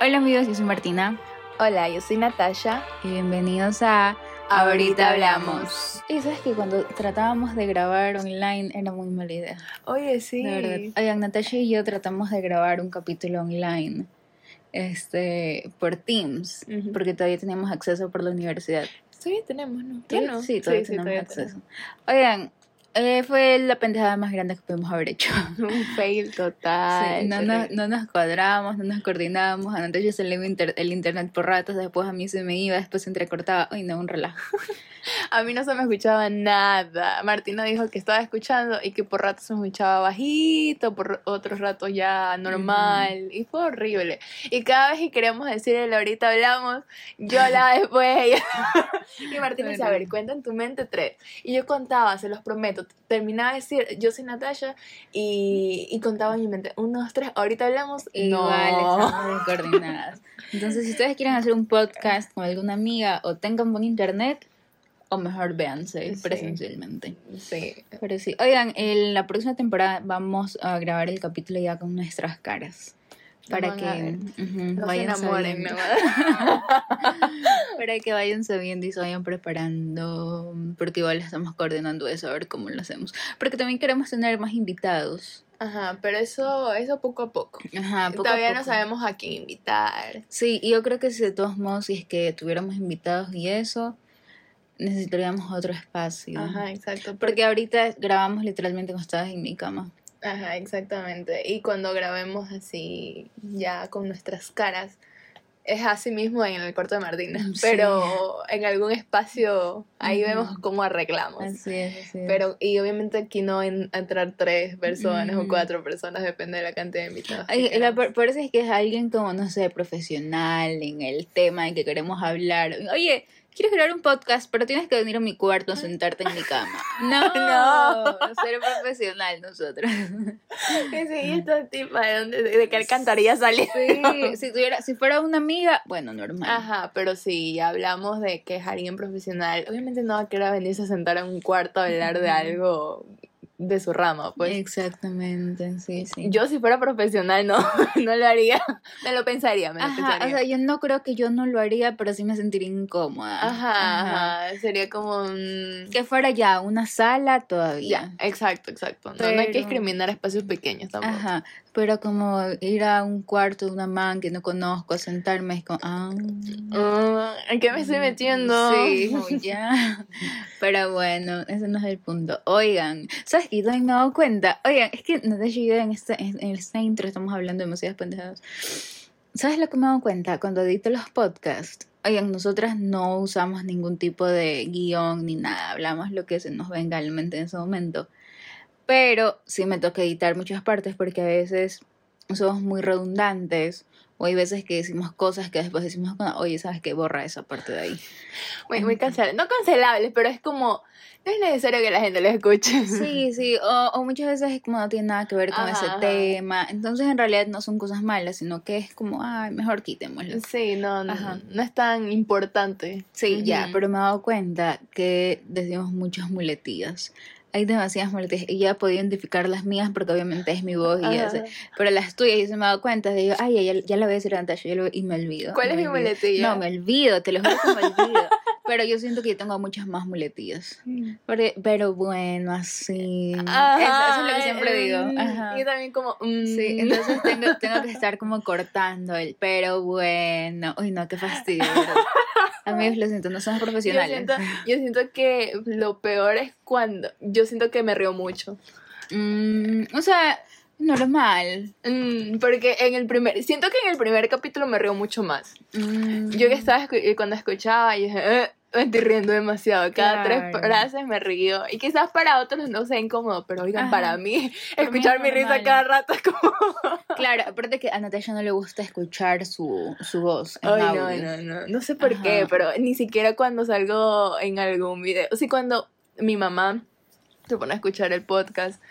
Hola amigos, yo soy Martina Hola, yo soy Natasha. y bienvenidos a Ahorita Hablamos. Y sabes que cuando tratábamos de grabar online era muy mala idea, Oye, sí. de verdad. Oigan, Natasha y yo tratamos de grabar un capítulo online este, por Teams, porque todavía teníamos acceso por la universidad. Todavía tenemos, ¿no? ¿Sí? ¿Ya no? Sí, todavía tenemos todavía acceso. Oigan, eh, fue la pendejada más grande que pudimos haber hecho. Un fail total. Sí, no, nos, no nos cuadrábamos, no nos coordinábamos. A Natasha se le iba inter- el internet por ratos, después a mí se me iba, después se entrecortaba. Uy, no, un relajo. A mí no se me escuchaba nada. Martina dijo que estaba escuchando y que por ratos se me escuchaba bajito, por otros ratos ya normal. Y fue horrible. Y cada vez que queríamos decirle, ahorita hablamos, yo hablaba después de ella. y Martina decía, a ver, cuenta en tu mente tres. Y yo contaba, se los prometo. Terminaba de decir, yo soy Natasha, y, y contaba en mi mente, uno, dos, tres, ahorita hablamos. Igual no. estamos descoordinadas. Entonces, si ustedes quieren hacer un podcast con alguna amiga o tengan buen internet, o mejor véanse Sí. presencialmente. Sí. Pero sí, oigan, en la próxima temporada vamos a grabar el capítulo ya con nuestras caras. Para van a que ver. ujú, No se vayan enamoren, sabiendo. ¿no? Para que vayan sabiendo y se vayan preparando, porque igual estamos coordinando eso, a ver cómo lo hacemos. Porque también queremos tener más invitados. Ajá, pero eso, eso poco a poco. Ajá, poco a Todavía no poco. sabemos a quién invitar. Sí, y yo creo que si de todos modos, si es que tuviéramos invitados y eso, necesitaríamos otro espacio. Ajá, exacto. Porque ahorita grabamos literalmente cuando estabas en mi cama. Ajá, exactamente. Y cuando grabemos así, ya con nuestras caras, es así mismo en el cuarto de Martina. Sí. Pero en algún espacio, ahí Ujú. vemos cómo arreglamos. Así es, así es. Pero, y obviamente aquí no en, entrar tres personas o Ujú. cuatro personas, depende de la cantidad de invitados. que Ay, la, por eso es que es alguien como, no sé, profesional en el tema en que queremos hablar. Oye, ¿quieres grabar un podcast? Pero tienes que venir a mi cuarto a sentarte en mi cama. No, No. ser profesional nosotros. Que sí, esta tipa, ¿de, dónde, de qué alcantarilla salió? Sí, si, tuviera, si fuera una amiga, bueno, normal. Ajá, pero si hablamos de que es alguien profesional, obviamente no va a querer venirse a sentar en un cuarto a hablar de algo de su rama, pues. Exactamente, sí, sí. Yo si fuera profesional no, no lo haría, me lo pensaría, me lo Ajá, pensaría. o sea, yo no creo que yo no lo haría, pero sí me sentiría incómoda. ajá, ajá, sería como un... Que fuera ya una sala todavía. Ya, exacto, exacto. No, no hay que Pero- discriminar espacios pequeños tampoco. Ajá, pero como ir a un cuarto de una man que no conozco, a sentarme, es como, ah, Ah, ¿En qué me estoy metiendo? Sí, ya. Pero bueno, ese no es el punto. Oigan, ¿sabes qué? También me he dado cuenta. Oigan, es que Natasha y yo en esta, en, en esta intro estamos hablando demasiadas pendejadas. ¿Sabes lo que me he dado cuenta? Cuando edito los podcasts. Oigan, nosotras no usamos ningún tipo de guion ni nada. Hablamos lo que se nos venga a la mente en ese momento. Pero sí me toca editar muchas partes porque a veces somos muy redundantes. O hay veces que decimos cosas que después decimos, oye, ¿sabes qué? Borra esa parte de ahí. Muy, muy cancelables. No cancelables, pero es como... No es necesario que la gente lo escuche. Sí, sí, o, o muchas veces es como no tiene nada que ver con Ajá, ese ajá. tema. Entonces en realidad no son cosas malas, sino que es como, ay, mejor quitémoslo. Sí, no, no, Ajá. no es tan importante. Sí, ya, Ujú. pero me he dado cuenta que decimos muchas muletillas. Hay demasiadas muletillas y ya podido identificar las mías porque obviamente es mi voz y Ajá. sé. Pero las tuyas yo se me he dado cuenta, digo, ay, ya, ya la voy a decir a Natasha yo lo- y me olvido. ¿Cuál es mi olvido. muletilla? No, me olvido, te lo juro que me olvido. pero yo siento que yo tengo muchas más muletillas. Pero, pero bueno, así. Ajá, eso, eso es lo que siempre digo. mm, Ajá. Y también como... mm. Sí, entonces tengo, tengo que estar como cortando el pero bueno. Uy, no, qué fastidio. Amigos, lo siento, no somos yo, profesionales. siento, yo siento que lo peor es cuando... Yo siento que me río mucho. Mm, o sea, normal. Mm, porque en el primer... Siento que en el primer capítulo me río mucho más. Mm, Yo que estaba... escu- Cuando escuchaba, yo dije... "Eh, me estoy riendo demasiado. Cada Claro. tres frases me río. Y quizás para otros no sea incómodo, pero oigan, Ajá. para mí, escuchar es mi risa cada rato es como... Claro, aparte que a Natasha no le gusta escuchar su, su voz. en Ay, no, no, no. No sé por Ajá. qué, pero ni siquiera cuando salgo en algún video. O sea, cuando mi mamá se pone a escuchar el podcast,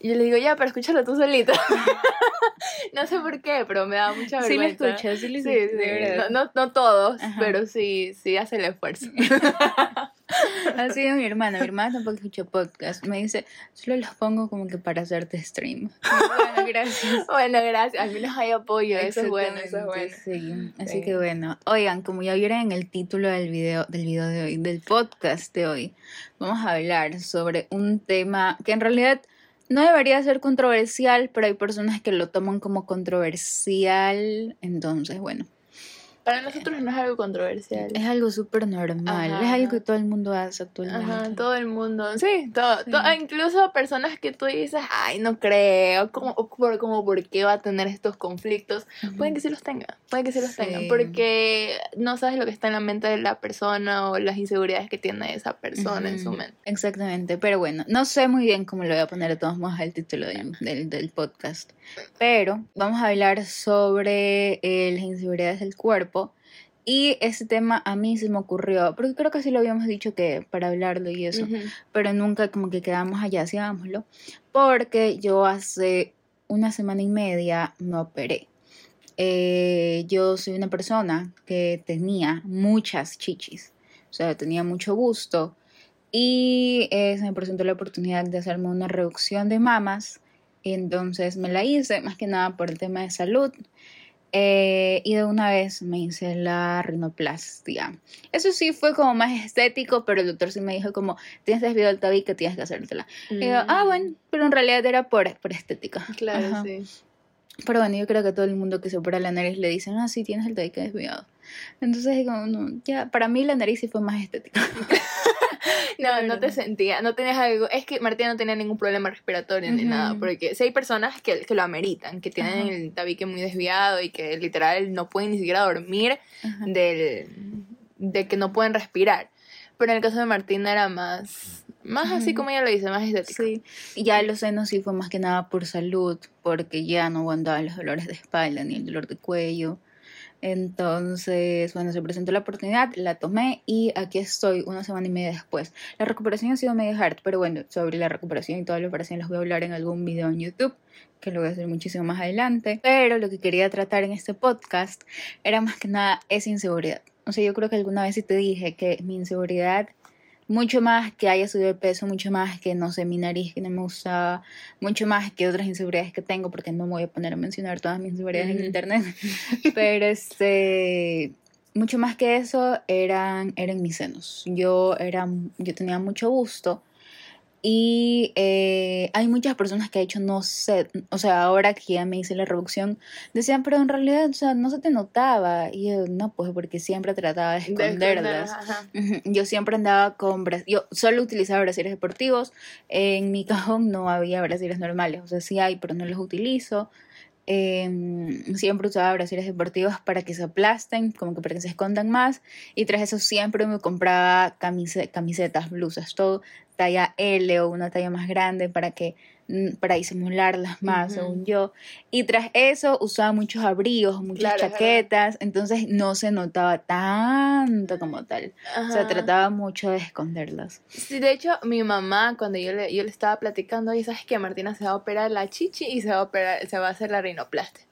y yo le digo, ya, pero escúchalo tú solita. no sé por qué, pero me da mucha Sí lo vergüenza. escucho, sí lo Sí, escucho, sí. de verdad. No, no, no todos, Ajá. pero sí, sí hace el esfuerzo. Así es mi hermana. Mi hermana tampoco escucha podcast. Me dice, solo los pongo como que para hacerte stream. Bueno, gracias. Bueno, gracias. Al menos hay apoyo. Eso es bueno, eso es bueno. Sí. Así Sí. que bueno. Oigan, como ya vieron en el título del video, del video de hoy, del podcast de hoy, vamos a hablar sobre un tema que en realidad no debería ser controversial, pero hay personas que lo toman como controversial. Entonces, bueno, Para nosotros no es algo controversial. es algo súper normal. Ajá. Es algo que todo el mundo hace actualmente. Ajá, todo el mundo. Sí, todo, Sí. to- incluso personas que tú dices, ay, no creo, como, como por qué va a tener estos conflictos. Ujú. Pueden que sí los tengan, pueden que sí los Sí. tengan, porque no sabes lo que está en la mente de la persona o las inseguridades que tiene esa persona en su mente. Exactamente, pero bueno, no sé muy bien cómo le voy a poner de todos modos al título del, del, del podcast, pero vamos a hablar sobre eh, las inseguridades del cuerpo y ese tema a mí se me ocurrió, porque creo que sí lo habíamos dicho que para hablarlo y eso, pero nunca como que quedamos allá, hagámoslo, porque yo hace una semana y media me operé. Eh, yo soy una persona que tenía muchas chichis, o sea, tenía mucho gusto y eh, se me presentó la oportunidad de hacerme una reducción de mamas, y entonces me la hice, más que nada por el tema de salud. Eh, y de una vez me hice la rinoplastia. Eso sí fue como más estético, pero el doctor sí me dijo como, tienes desviado el tabique, tienes que hacértela. Y yo, ah, Mm. bueno, pero en realidad era por, por estética. Claro, Ajá. sí. Pero bueno, yo creo que todo el mundo que se opera la nariz le dicen, ah, sí, tienes el tabique desviado. Entonces, como, no, ya, para mí la nariz sí fue más estética. No, no te sentía, no tenías algo, es que Martina no tenía ningún problema respiratorio ni nada, porque si hay personas que, que lo ameritan, que tienen el tabique muy desviado y que literal no pueden ni siquiera dormir del, de que no pueden respirar. Pero en el caso de Martina era más, más así como ella lo dice, más estético. Sí, y ya los senos sí fue más que nada por salud, porque ya no aguantaba los dolores de espalda ni el dolor de cuello. Entonces, bueno, se presentó la oportunidad, la tomé y aquí estoy una semana y media después. La recuperación ha sido medio hard, pero bueno, sobre la recuperación y toda la operación les voy a hablar en algún video en YouTube, que lo voy a hacer muchísimo más adelante. Pero lo que quería tratar en este podcast era más que nada esa inseguridad. O sea, yo creo que alguna vez sí te dije que mi inseguridad mucho más que haya subido de peso, mucho más que no sé, mi nariz que no me gustaba, mucho más que otras inseguridades que tengo, porque no me voy a poner a mencionar todas mis inseguridades en internet, pero este, mucho más que eso eran, eran mis senos. Yo, era, yo tenía mucho gusto y eh, hay muchas personas que ha hecho, no sé, o sea, ahora que ya me hice la reducción, decían, pero en realidad, o sea, no se te notaba. Y yo, no, pues porque siempre trataba de De esconder, esconderlas. Ujú, Yo siempre andaba con yo solo utilizaba brasieres deportivos. En mi cajón no había brasieres normales, o sea, sí hay, pero no los utilizo. Em, siempre usaba brasieres deportivos para que se aplasten, como que para que se escondan más. Y tras eso siempre me compraba camise- camisetas, blusas, todo talla L o una talla más grande para que para disimularlas más, Ujú. según yo. Y tras eso usaba muchos abrigos, muchas Claro, chaquetas, entonces no se notaba tanto como tal. O sea, Ajá. trataba mucho de esconderlas. Sí, de hecho, mi mamá, cuando yo le, yo le estaba platicando, y sabes que Martina se va a operar la chichi y se va a operar, se va a hacer la rinoplastia.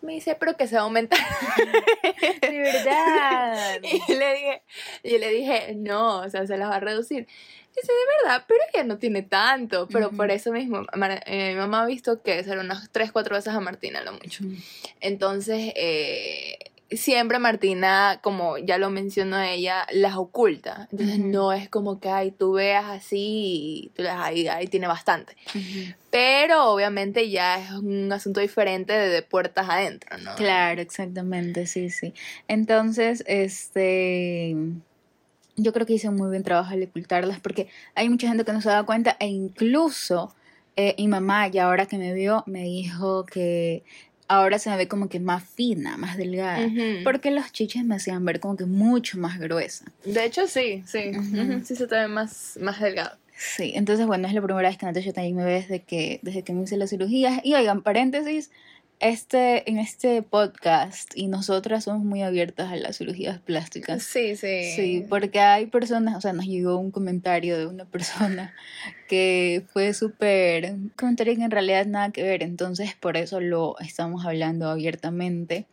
Me dice, pero que se va a aumentar. De verdad. Y yo le dije, yo le dije, no, o sea, se las va a reducir. Dice, de verdad, pero ella no tiene tanto. Pero Ujú. por eso mismo, eh, mi mamá ha visto que ser unas 3, 4 veces a Martina, lo mucho. Entonces, eh, siempre Martina, como ya lo mencionó ella, las oculta. Entonces, Ujú. no es como que ay, tú veas así y tú las, ahí, ahí tiene bastante. Pero obviamente ya es un asunto diferente de, de puertas adentro, ¿no? Claro, exactamente, sí, sí. Entonces, este, yo creo que hice un muy buen trabajo al ocultarlas porque hay mucha gente que no se da cuenta e incluso eh, mi mamá, ya ahora que me vio, me dijo que ahora se me ve como que más fina, más delgada. Porque los chiches me hacían ver como que mucho más gruesa. De hecho, sí, sí. Ujú, Sí se te ve más, más delgado. Sí, entonces bueno, es la primera vez que Natasha también me ve desde que, desde que me hice las cirugías. Y oigan, paréntesis, este, en este podcast y nosotras somos muy abiertas a las cirugías plásticas. Sí, sí. Sí, porque hay personas, o sea, nos llegó un comentario de una persona que fue súper, un comentario que en realidad nada que ver, entonces por eso lo estamos hablando abiertamente,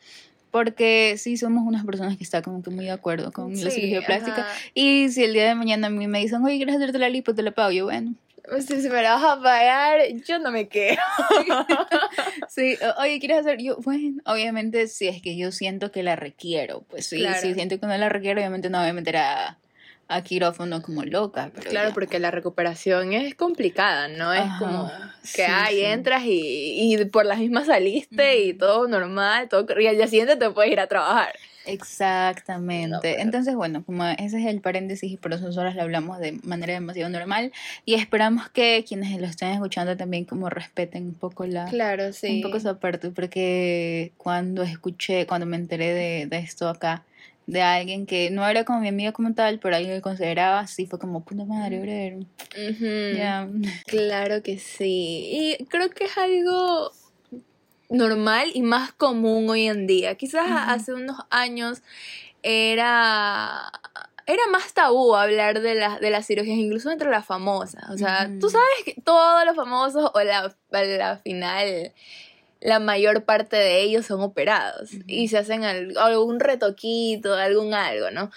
Porque sí somos unas personas que están como que muy de acuerdo con la Sí, cirugía plástica. Y si el día de mañana a mí me dicen, oye, ¿quieres hacerte la lipo? Te la pago. Yo, bueno. Pues, Si, si me la vas a pagar, yo no me quedo. Sí, oye, ¿quieres hacer? Yo, bueno, obviamente si es que yo siento que la requiero. Pues sí, Claro. si siento que no la requiero, obviamente no me voy a meter a, a quirófano como loca. Pero Claro, ya. porque la recuperación es complicada, ¿no? Es como que ay, sí. entras y, y por las mismas saliste y todo normal, todo, y al día siguiente te puedes ir a trabajar. Exactamente. Entonces, bueno, como ese es el paréntesis y por eso nosotros lo hablamos de manera demasiado normal y esperamos que quienes lo estén escuchando también como respeten un poco la... Claro, sí. Un poco esa parte, porque cuando escuché, cuando me enteré de, de esto acá, de alguien que no era como mi amiga como tal, pero alguien que consideraba así, fue como, puta madre, brother, Ujú. ya. Claro que sí. Y creo que es algo normal y más común hoy en día. Quizás hace unos años era era más tabú hablar de las de las cirugías, incluso entre las famosas. O sea, tú sabes que todos los famosos o la, a la final la mayor parte de ellos son operados y se hacen al- algún retoquito, algún algo, ¿no?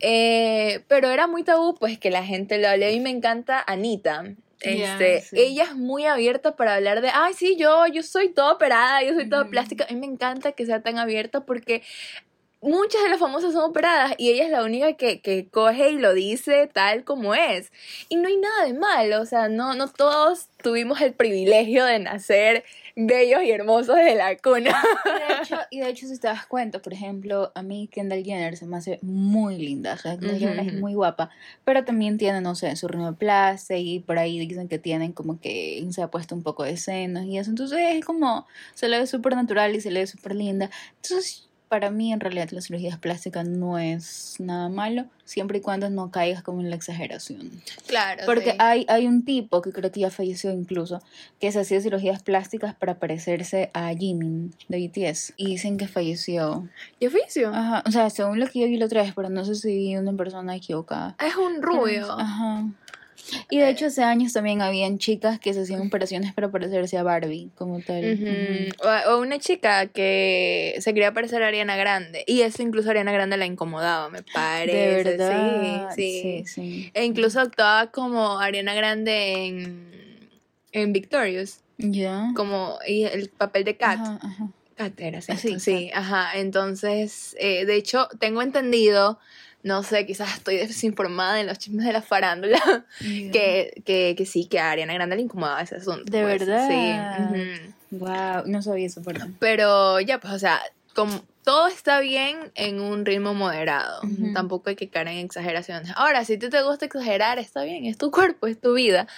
Eh, pero era muy tabú, pues que la gente lo hable. Y me encanta Anita. Este, sí. ella es muy abierta para hablar de, ay, sí, yo, yo soy toda operada, yo soy toda Ujú. plástica. A mí me encanta que sea tan abierta porque muchas de las famosas son operadas y ella es la única que, que coge y lo dice tal como es. Y no hay nada de malo, o sea, no, no todos tuvimos el privilegio de nacer bellos y hermosos de la cuna. Y de, hecho, y de hecho, si te das cuenta, por ejemplo, a mí Kendall Jenner se me hace muy linda, o sea, Kendall Jenner es muy guapa, pero también tiene, no sé, su rinoplastia y por ahí dicen que tienen como que se ha puesto un poco de senos y eso, entonces es como, se le ve súper natural y se le ve súper linda. Entonces, para mí en realidad las cirugías plásticas no es nada malo, siempre y cuando no caigas como en la exageración. Claro. Porque sí. hay, hay un tipo que creo que ya falleció incluso, que se hacía cirugías plásticas para parecerse a Jimin de BTS. Y dicen que falleció. ¿Y oficio? Ajá, o sea, según lo que yo vi la otra vez, pero no sé si una persona equivocada. Es un rubio. Ajá. Y de hecho hace años también habían chicas que se hacían operaciones para parecerse a Barbie, como tal. O, o una chica que se quería parecer a Ariana Grande. Y eso incluso a Ariana Grande la incomodaba, me parece. De verdad. Sí, sí. Sí, sí. E incluso actuaba como Ariana Grande en, en Victorious. Ya. Como y el papel de Kat. Ajá, ajá. Kat era, Sí. Sí, ajá. Entonces, eh, de hecho, tengo entendido, no sé, quizás estoy desinformada en los chismes de la farándula, que, que, que sí, que a Ariana Grande le incomodaba ese asunto. ¿De pues, verdad? Sí. ujú. Wow, no sabía eso, perdón. Pero ya, pues, o sea, como todo está bien en un ritmo moderado. Tampoco hay que caer en exageraciones. Ahora, si ti te gusta exagerar, está bien, es tu cuerpo, es tu vida.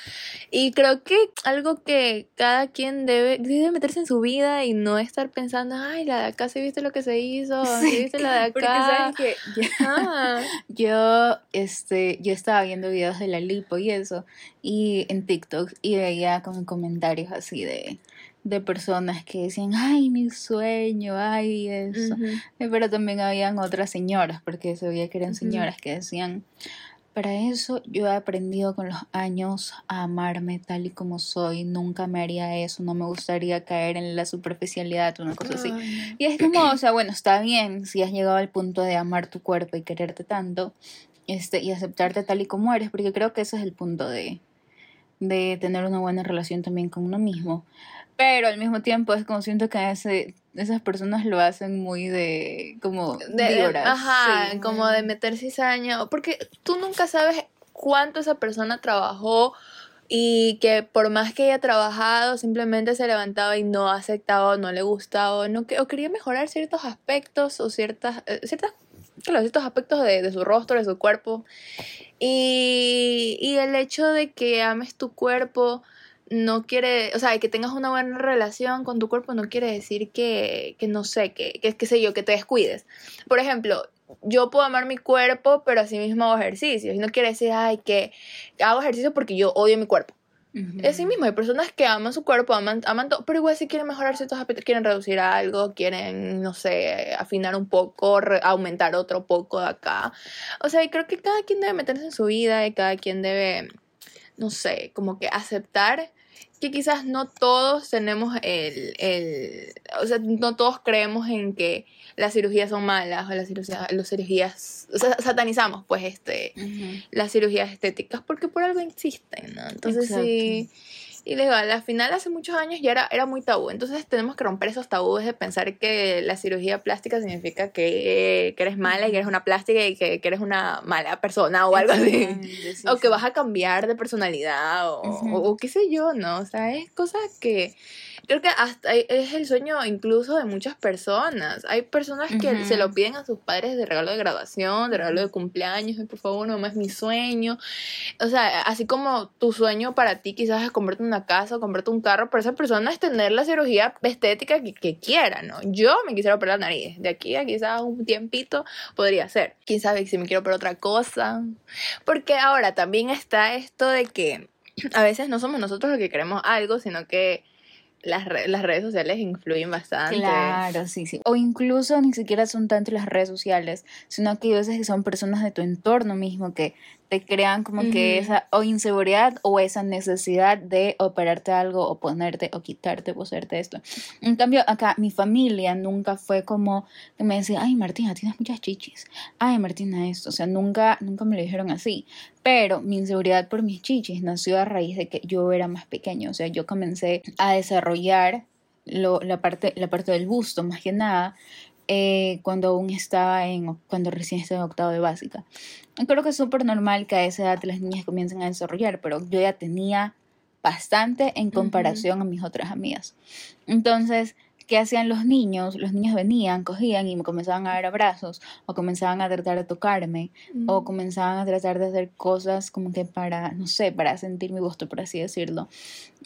Y creo que algo que cada quien debe, debe meterse en su vida y no estar pensando, ay, la de acá, ¿sí viste lo que se hizo? ¿Sí Sí, viste la de acá? Porque sabes que Ah, Yo, este, yo estaba viendo videos de la lipo y eso, y en TikTok, y veía como comentarios así de, de personas que decían, ay, mi sueño, ay, eso. ujú. Eh, Pero también habían otras señoras, porque se veía que eran señoras que decían, para eso yo he aprendido con los años a amarme tal y como soy, nunca me haría eso, no me gustaría caer en la superficialidad, una cosa así. Ay. Y es como, o sea, bueno, está bien si has llegado al punto de amar tu cuerpo y quererte tanto, este, y aceptarte tal y como eres, porque creo que ese es el punto de, de tener una buena relación también con uno mismo. Pero al mismo tiempo es como siento que ese, esas personas lo hacen muy de, como, De- víboras, ajá, sí. como de meter cizaña, porque tú nunca sabes cuánto esa persona trabajó y que por más que haya trabajado, simplemente se levantaba y no aceptaba, o no le gustaba, o, no, o quería mejorar ciertos aspectos o ciertas, eh, ciertas claro, ciertos aspectos de, de su rostro, de su cuerpo. Y, y el hecho de que ames tu cuerpo no quiere, o sea, que tengas una buena relación con tu cuerpo no quiere decir que, que no sé, que, que, qué sé yo, que te descuides. Por ejemplo, yo puedo amar mi cuerpo, pero así mismo hago ejercicios. Y no quiere decir, ay, que hago ejercicio porque yo odio mi cuerpo. Ujú. Así mismo, hay personas que aman su cuerpo, aman, aman todo, pero igual si quieren mejorar ciertos aspectos, quieren reducir algo, quieren, no sé, afinar un poco, re- aumentar otro poco de acá. O sea, y creo que cada quien debe meterse en su vida y cada quien debe, no sé, como que aceptar que quizás no todos tenemos el, el, o sea, no todos creemos en que las cirugías son malas o las cirugías, las cirugías, o sea, satanizamos pues este, las cirugías estéticas porque por algo existen, ¿no? Entonces sí y legal, al final hace muchos años ya era, era muy tabú. Entonces tenemos que romper esos tabúes de pensar que la cirugía plástica significa que, que eres mala y que eres una plástica y que, que eres una mala persona o algo así. o que vas a cambiar de personalidad o, o, qué sé yo, ¿no? O sea, es cosas que creo que hasta es el sueño incluso de muchas personas. Hay personas que se lo piden a sus padres de regalo de graduación, de regalo de cumpleaños, por favor, no es mi sueño. O sea, así como tu sueño para ti quizás es comprarte una casa o comprarte un carro, pero esa persona es tener la cirugía estética que, que quiera, ¿no? Yo me quisiera operar la nariz. De aquí a quizás un tiempito podría ser. Quién sabe si me quiero operar otra cosa. Porque ahora también está esto de que a veces no somos nosotros los que queremos algo, sino que las, las redes sociales influyen bastante. Claro, sí, sí. O incluso ni siquiera son tanto las redes sociales, sino que hay veces que son personas de tu entorno mismo que te crean como que esa o inseguridad o esa necesidad de operarte algo o ponerte o quitarte o hacerte esto. En cambio, acá mi familia nunca fue como que me decía, ay Martina, tienes muchas chichis. Ay Martina, esto. O sea, nunca, nunca me lo dijeron así. Pero mi inseguridad por mis chichis nació a raíz de que yo era más pequeño. O sea, yo comencé a desarrollar lo, la, parte, la parte del busto, más que nada, eh, cuando aún estaba en, cuando recién estaba en octavo de básica. Creo que es súper normal que a esa edad las niñas comiencen a desarrollar, pero yo ya tenía bastante en comparación a mis otras amigas. Entonces, ¿qué hacían los niños? Los niños venían, cogían y me comenzaban a dar abrazos, o comenzaban a tratar de tocarme, o mm. comenzaban a tratar de hacer cosas como que para, no sé, para sentir mi gusto, por así decirlo.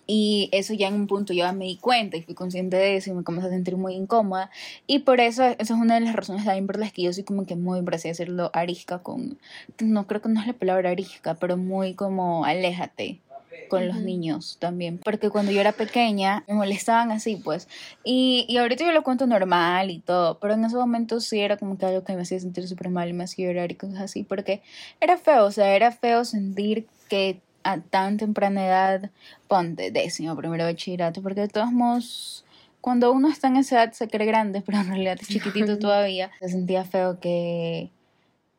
Y eso ya en un punto ya me di cuenta y fui consciente de eso y me comencé a sentir muy incómoda. Y por eso, esa es una de las razones también por las que yo soy como que muy, por así decirlo, arisca con, no creo que no es la palabra arisca, pero muy como aléjate con los niños también, porque cuando yo era pequeña me molestaban así, pues, y, y ahorita yo lo cuento normal y todo, pero en ese momento sí era como que algo que me hacía sentir súper mal y me hacía llorar y cosas así, porque era feo, o sea, era feo sentir que a tan temprana edad, ponte décimo, primero bachillerato, porque de todos modos cuando uno está en esa edad se cree grande, pero en realidad es chiquitito todavía, se sentía feo que,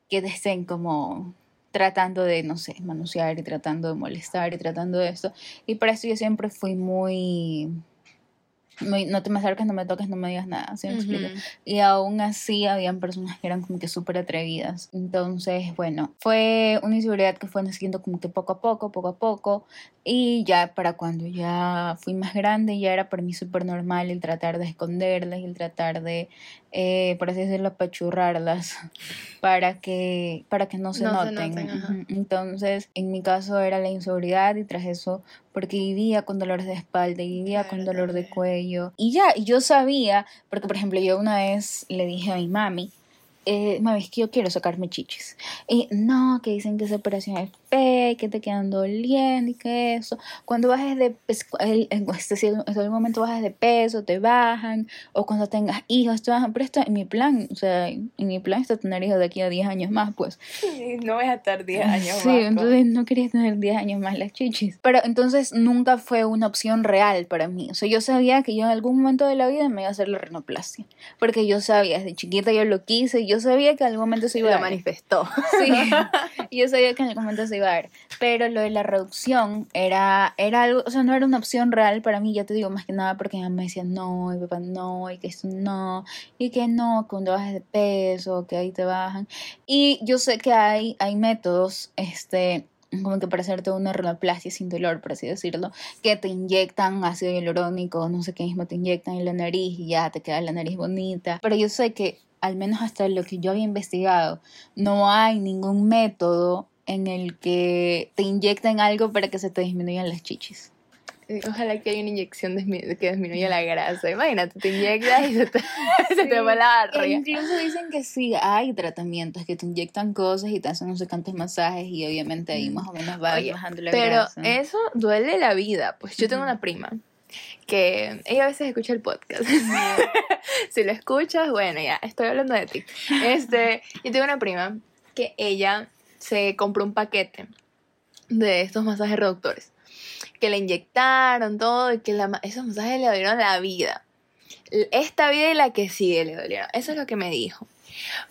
que estén como tratando de, no sé, manosear y tratando de molestar y tratando de esto. Y por eso yo siempre fui muy no te me acerques, no me toques, no me digas nada, ¿sí me Y aún así habían personas que eran como que súper atrevidas. Entonces, bueno, fue una inseguridad que fue naciendo como que poco a poco, poco a poco. Y ya para cuando ya fui más grande, ya era para mí súper normal el tratar de esconderlas y el tratar de, eh, por así decirlo, apachurrarlas para que, para que no se noten. Entonces, en mi caso era la inseguridad y tras eso porque vivía con dolores de espalda y vivía con dolor de cuello. Y ya, yo sabía, porque por ejemplo yo una vez le dije a mi mami, eh, mami, es que yo quiero sacarme chichis. Y no, que dicen que esa operación es fea, que te quedan doliendo y que eso. Cuando bajes de peso, en este momento bajas de peso, te bajan, o cuando tengas hijos, te bajan. Pero esto en mi plan, o sea, en mi plan está tener hijos de aquí a 10 años más, pues. no vas a estar 10 años más. Sí, entonces no quería tener 10 años más las chichis. Pero entonces nunca fue una opción real para mí. O sea, yo sabía que yo en algún momento de la vida me iba a hacer la renoplastia. Porque yo sabía, desde chiquita yo lo quise, yo sabía que en algún momento se iba a Lo manifestó. Sí, yo sabía que en algún momento se iba a dar. Pero lo de la reducción era, era algo, o sea, no era una opción real para mí, ya te digo, más que nada porque mi mamá me decía no, y papá no, y que esto no, y que no, cuando bajes de peso, que ahí te bajan. Y yo sé que hay, hay métodos, este, como que para hacerte una rinoplastia sin dolor, por así decirlo, que te inyectan ácido hialurónico, no sé qué mismo te inyectan en la nariz y ya te queda la nariz bonita. Pero yo sé que al menos hasta lo que yo había investigado, no hay ningún método en el que te inyecten algo para que se te disminuyan las chichis. Ojalá que haya una inyección que disminuya la grasa. Imagínate, te inyectas y se te, se te va la barriga. Incluso dicen que sí, hay tratamientos que te inyectan cosas y te hacen no sé cuántos masajes y obviamente ahí más o menos va bajando la grasa. Pero eso duele la vida. Pues yo tengo una prima que ella a veces escucha el podcast. si lo escuchas, bueno, ya, estoy hablando de ti. Este, yo tengo una prima que ella se compró un paquete de estos masajes reductores. que le inyectaron todo y que la, esos masajes le dieron la vida. Esta vida y la que sigue le dolieron. Eso es lo que me dijo.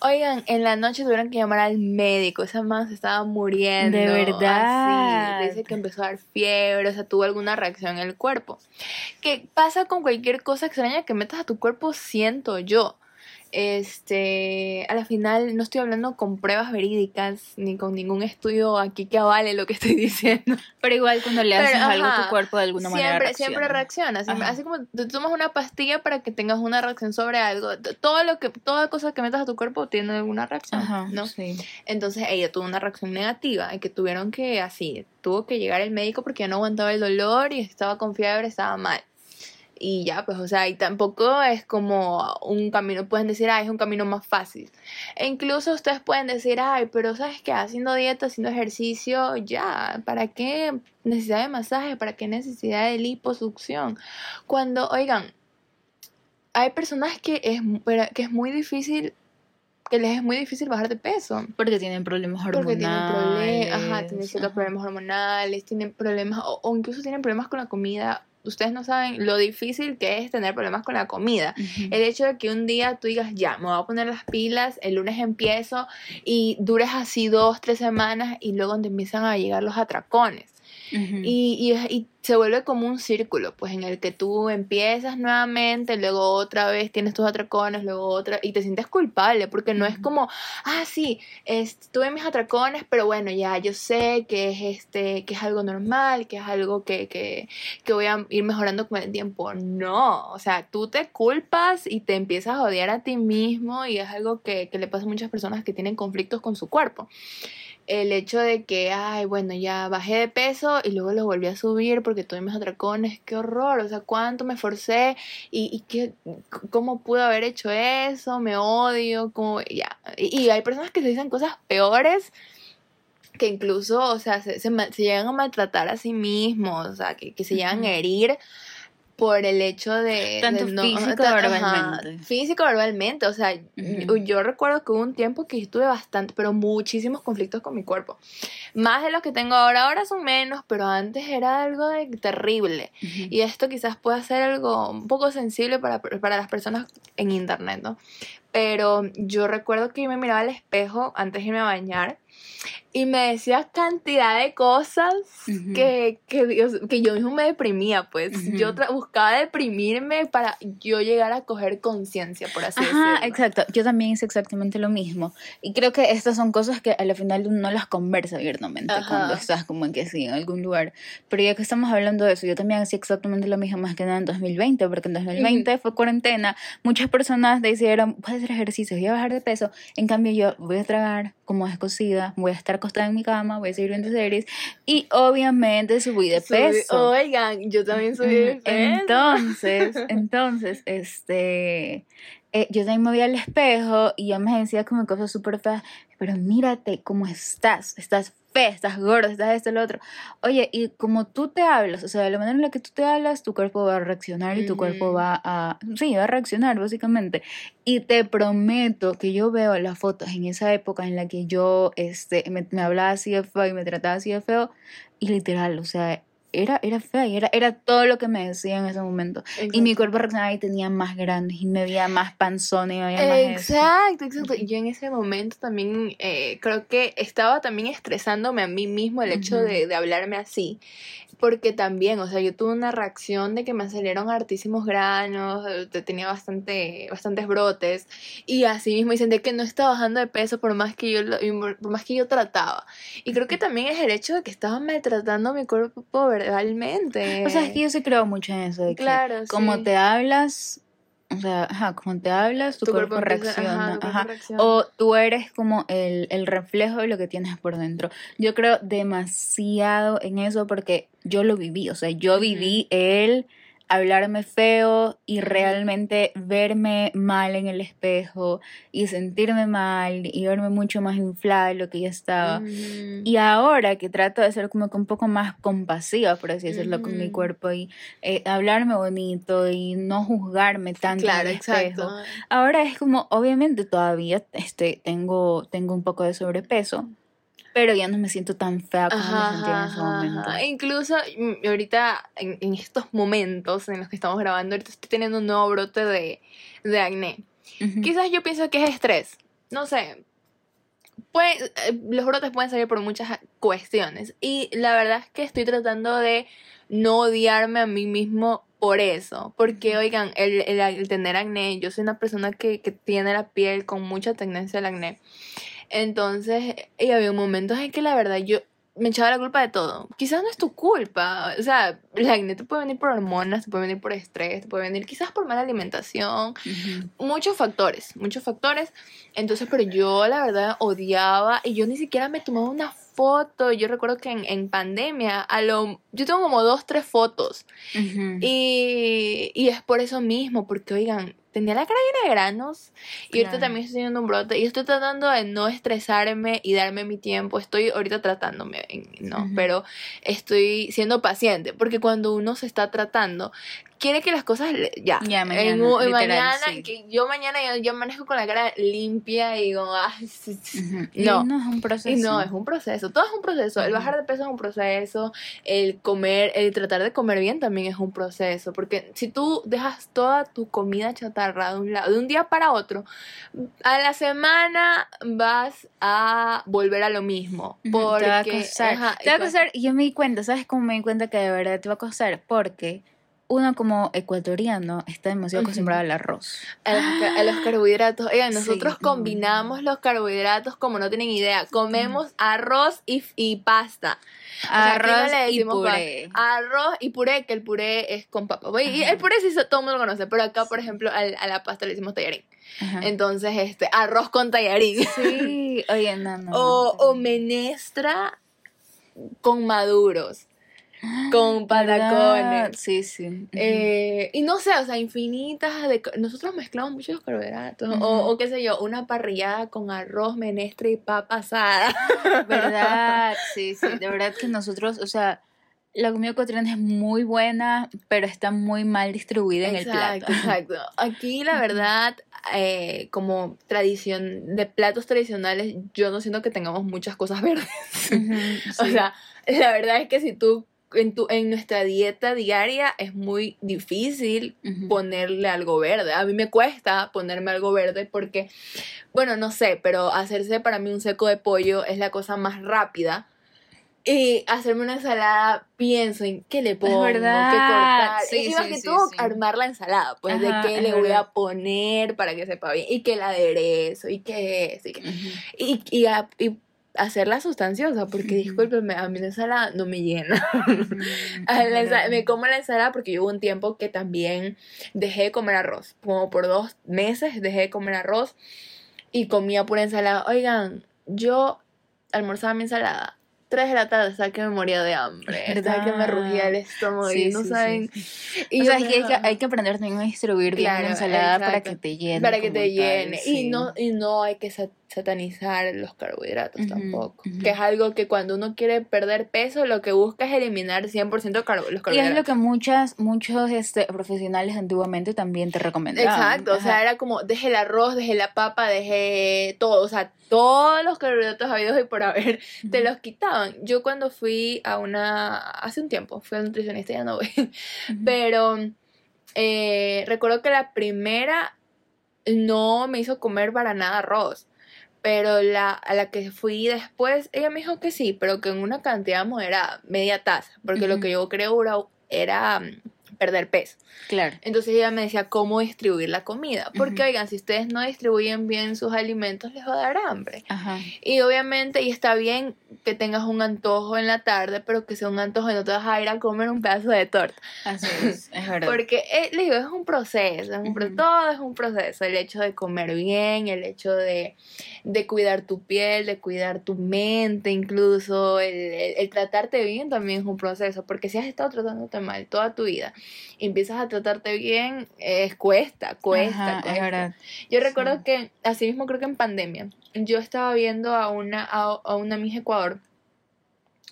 Oigan, en la noche tuvieron que llamar al médico. Esa mamá se estaba muriendo. De verdad. Dice que empezó a dar fiebre, o sea, tuvo alguna reacción en el cuerpo. ¿Qué pasa con cualquier cosa extraña que metas a tu cuerpo? Siento yo este, a la final no estoy hablando con pruebas verídicas ni con ningún estudio aquí que avale lo que estoy diciendo. Pero igual cuando le haces algo a tu cuerpo de alguna manera reacciona. Siempre reacciona, así como tú tomas una pastilla para que tengas una reacción sobre algo, todo lo que toda cosa que metas a tu cuerpo tiene alguna reacción, ¿no? Entonces ella tuvo una reacción negativa y que tuvieron que así, tuvo que llegar el médico porque ya no aguantaba el dolor y estaba con fiebre, estaba mal y ya, pues, o sea, y tampoco es como un camino, pueden decir, ay, es un camino más fácil. E incluso ustedes pueden decir, ay, pero ¿sabes qué? Haciendo dieta, haciendo ejercicio, ya, ¿para qué necesidad de masaje? ¿Para qué necesidad de liposucción? Cuando, oigan, hay personas que es, que es muy difícil que les es muy difícil bajar de peso. Porque tienen problemas hormonales. Porque tienen, problemas, ajá, tienen ciertos problemas hormonales, tienen problemas, o, incluso tienen problemas con la comida ustedes no saben lo difícil que es tener problemas con la comida. El hecho de que un día tú digas, ya, me voy a poner las pilas, el lunes empiezo y dures así dos, tres semanas y luego te empiezan a llegar los atracones y, y, se vuelve como un círculo, pues en el que tú empiezas nuevamente, luego otra vez tienes tus atracones, luego otra, y te sientes culpable, porque no es como, ah, sí, tuve mis atracones, pero bueno, ya yo sé que es, este, que es algo normal, que es algo que, que, que voy a ir mejorando con el tiempo. No, o sea, tú te culpas y te empiezas a odiar a ti mismo y es algo que, que le pasa a muchas personas que tienen conflictos con su cuerpo el hecho de que, ay, bueno, ya bajé de peso y luego lo volví a subir porque tuve mis atracones, qué horror, o sea, cuánto me forcé y, y qué, cómo pude haber hecho eso, me odio, como, ya. Y, hay personas que se dicen cosas peores que incluso, o sea, se, se, llegan a maltratar a sí mismos, o sea, que, que se llegan a herir por el hecho de... Tanto físico verbalmente. físico verbalmente, o sea, yo, recuerdo que hubo un tiempo que estuve bastante, pero muchísimos conflictos con mi cuerpo. Más de los que tengo ahora, ahora son menos, pero antes era algo de terrible. Y esto quizás pueda ser algo un poco sensible para, para las personas en internet, ¿no? Pero yo recuerdo que yo me miraba al espejo antes de irme a bañar y me decía cantidad de cosas que, que, yo mismo me deprimía, pues. Yo buscaba deprimirme para yo llegar a coger conciencia, por así decirlo. exacto, yo también hice exactamente lo mismo. Y creo que estas son cosas que al final uno no las conversa abiertamente cuando estás como en que sí, en algún lugar, pero ya que estamos hablando de eso, yo también hacía exactamente lo mismo más que nada en 2020, porque en 2020 fue cuarentena, muchas personas decidieron, voy a hacer ejercicio, voy a bajar de peso, en cambio yo voy a tragar como descosida, voy a estar acostada en mi cama, voy a seguir viendo series y obviamente subí de peso. oigan, yo también subí de peso. Entonces, entonces, este, eh, yo también me vi al espejo y yo me decía como cosas súper feas, pero mírate cómo estás, estás estás gorda, estás esto, lo otro. Oye, y como tú te hablas, o sea, de la manera en la que tú te hablas, tu cuerpo va a reaccionar y tu cuerpo va a, sí, va a reaccionar básicamente. Y te prometo que yo veo las fotos en esa época en la que yo este, me, me hablaba así de feo y me trataba así de feo, y literal, o sea, era, era fea y era, era todo lo que me decía en ese momento. Y mi cuerpo reaccionaba y tenía más grandes y me veía más panzón y me veía más Exacto, exacto. Y yo en ese momento también eh, creo que estaba también estresándome a mí mismo el hecho de, de hablarme así porque también, o sea, yo tuve una reacción de que me salieron hartísimos granos, tenía bastante, bastantes brotes, y así mismo dicen de que no estaba bajando de peso por más que yo, por más que yo trataba. Y creo que también es el hecho de que estaba maltratando mi cuerpo verbalmente. O sea, es que yo sí creo mucho en eso, de que claro, como te hablas, o sea, ajá, como te hablas, tu, cuerpo, reacciona. ajá, O tú eres como el, el, reflejo de lo que tienes por dentro. Yo creo demasiado en eso porque yo lo viví. O sea, yo viví el hablarme feo y realmente verme mal en el espejo y sentirme mal y verme mucho más inflada de lo que ya estaba. Y ahora que trato de ser como que un poco más compasiva, por así decirlo, con mi cuerpo y eh, hablarme bonito y no juzgarme tanto claro, en el espejo. Ahora es como, obviamente todavía este, tengo, tengo un poco de sobrepeso, pero ya no me siento tan fea como me sentía en ese Ajá, momento. ajá. Incluso mm, ahorita, en, en estos momentos en los que estamos grabando, ahorita estoy teniendo un nuevo brote de, de acné. Ujú. Quizás yo pienso que es estrés. No sé. Puede- eh, los brotes pueden salir por muchas cuestiones. Y la verdad es que estoy tratando de no odiarme a mí mismo por eso. Porque, oigan, el, el- el tener acné, yo soy una persona que, que tiene la piel con mucha tendencia al acné. Entonces, y había momentos en que la verdad yo me echaba la culpa de todo. Quizás no es tu culpa. O sea, el acné te puede venir por hormonas, te puede venir por estrés, te puede venir quizás por mala alimentación muchos factores, muchos factores. Entonces, pero yo la verdad odiaba y yo ni siquiera me tomaba una foto. Yo recuerdo que en, en pandemia, a lo, yo tengo como dos, tres fotos. Ujú. Y, y es por eso mismo, porque oigan, tenía la cara llena de granos y ahorita Claro. también estoy teniendo un brote y estoy tratando de no estresarme y darme mi tiempo. Estoy ahorita tratándome, ¿no? Ujú. Pero estoy siendo paciente, porque cuando uno se está tratando, quiere que las cosas ya, Ya, en mañana, literal, mañana, sí. que yo mañana yo, yo amanezco con la cara limpia y digo, ah, sí, sí". Ujú. Y No. no es un proceso. Y no, es un proceso, todo es un proceso. El bajar de peso es un proceso, el comer, el tratar de comer bien también es un proceso, porque si tú dejas toda tu comida chatarra de un lado, de un día para otro, a la semana vas a volver a lo mismo. Porque, te va a costar. ajá, te va a costar. Y yo me di cuenta, ¿sabes cómo me di cuenta que de verdad te va a costar? Porque uno como ecuatoriano está demasiado acostumbrado al arroz. a los, ca- a los carbohidratos. Oigan, Sí. nosotros combinamos los carbohidratos como no tienen idea. Comemos arroz y, y pasta. sea, aquí no Arroz le y decimos puré. Arroz y puré, que el puré es con papa. Oye, Y el puré sí todo el mundo lo conoce, pero acá, por ejemplo, al- a, la pasta le decimos tallarín. Ajá. Entonces, este, arroz con tallarín. Sí, oye, no, no. O, no. o menestra con maduros, con patacones. Sí, sí. Eh, y no sé, o sea, infinitas de... Nosotros mezclamos muchos carbohidratos. O, o qué sé yo, una parrillada con arroz, menestra y papa asada. ¿Verdad? Sí, sí. De verdad que nosotros, o sea, la comida ecuatoriana es muy buena, pero está muy mal distribuida en el plato. Exacto. Aquí la verdad, eh, como tradición de platos tradicionales, yo no siento que tengamos muchas cosas verdes. O sí. sea, la verdad es que si tú en, tu, en nuestra dieta diaria es muy difícil Ujú. ponerle algo verde. A mí me cuesta ponerme algo verde porque, bueno, no sé, pero hacerse para mí un seco de pollo es la cosa más rápida. Y hacerme una ensalada, pienso en qué le pongo, qué verdad. cortar. Sí, y más sí, que sí, todo, sí. armar la ensalada, pues Ajá, de qué le voy verdad. a poner para que sepa bien. Y que el aderezo, y qué es, y que Ujú. y, y, a- y hacerla sustanciosa, porque discúlpeme, a mí la ensalada no me llena. A es la ensa- verdad. me como la ensalada porque yo hubo un tiempo que también dejé de comer arroz. Como por dos meses dejé de comer arroz y comía pura ensalada. Oigan, yo almorzaba mi ensalada. Tres de la tarde, hasta que me moría de hambre. Hasta que me rugía el estómago Sí, y no sí, saben. sí. Y o sea, es que hay, que pensaba, hay que aprender también a distribuir bien Claro, la ensalada para exacto. que te llene. para que te tal, llene. sí. Y, no, y no hay que sa- satanizar los carbohidratos tampoco. Que es algo que cuando uno quiere perder peso, lo que busca es eliminar 100% carbo- los Y es carbohidratos. lo que muchas, muchos este, profesionales antiguamente también te recomendaban. Exacto, o sea, era como, deje el arroz, deje la papa, deje todo, o sea, todos los carbohidratos habidos y por haber, te los quitaban. Yo cuando fui a una, hace un tiempo, fui a un nutricionista, ya no voy, pero eh, recuerdo que la primera no me hizo comer para nada arroz. Pero la, a la que fui después, ella me dijo que sí, pero que en una cantidad moderada, media taza, porque lo que yo creo era, era mm, perder peso. Claro. Entonces ella me decía cómo distribuir la comida. Porque, oigan, si ustedes no distribuyen bien sus alimentos, les va a dar hambre. Ajá. Y obviamente, y está bien que tengas un antojo en la tarde, pero que sea un antojo y no te vas a ir a comer un pedazo de torta. Así es, es verdad. Porque, eh, le digo, es un proceso, es un pro- todo es un proceso. El hecho de comer bien, el hecho de, de cuidar tu piel, de cuidar tu mente, incluso el, el- el tratarte bien también es un proceso. Porque si has estado tratándote mal toda tu vida empiezas a tratarte bien, es cuesta, cuesta, Ajá, cuesta. Yo Sí. recuerdo que, así mismo creo que en pandemia, yo estaba viendo a una, a, a una Miss Ecuador,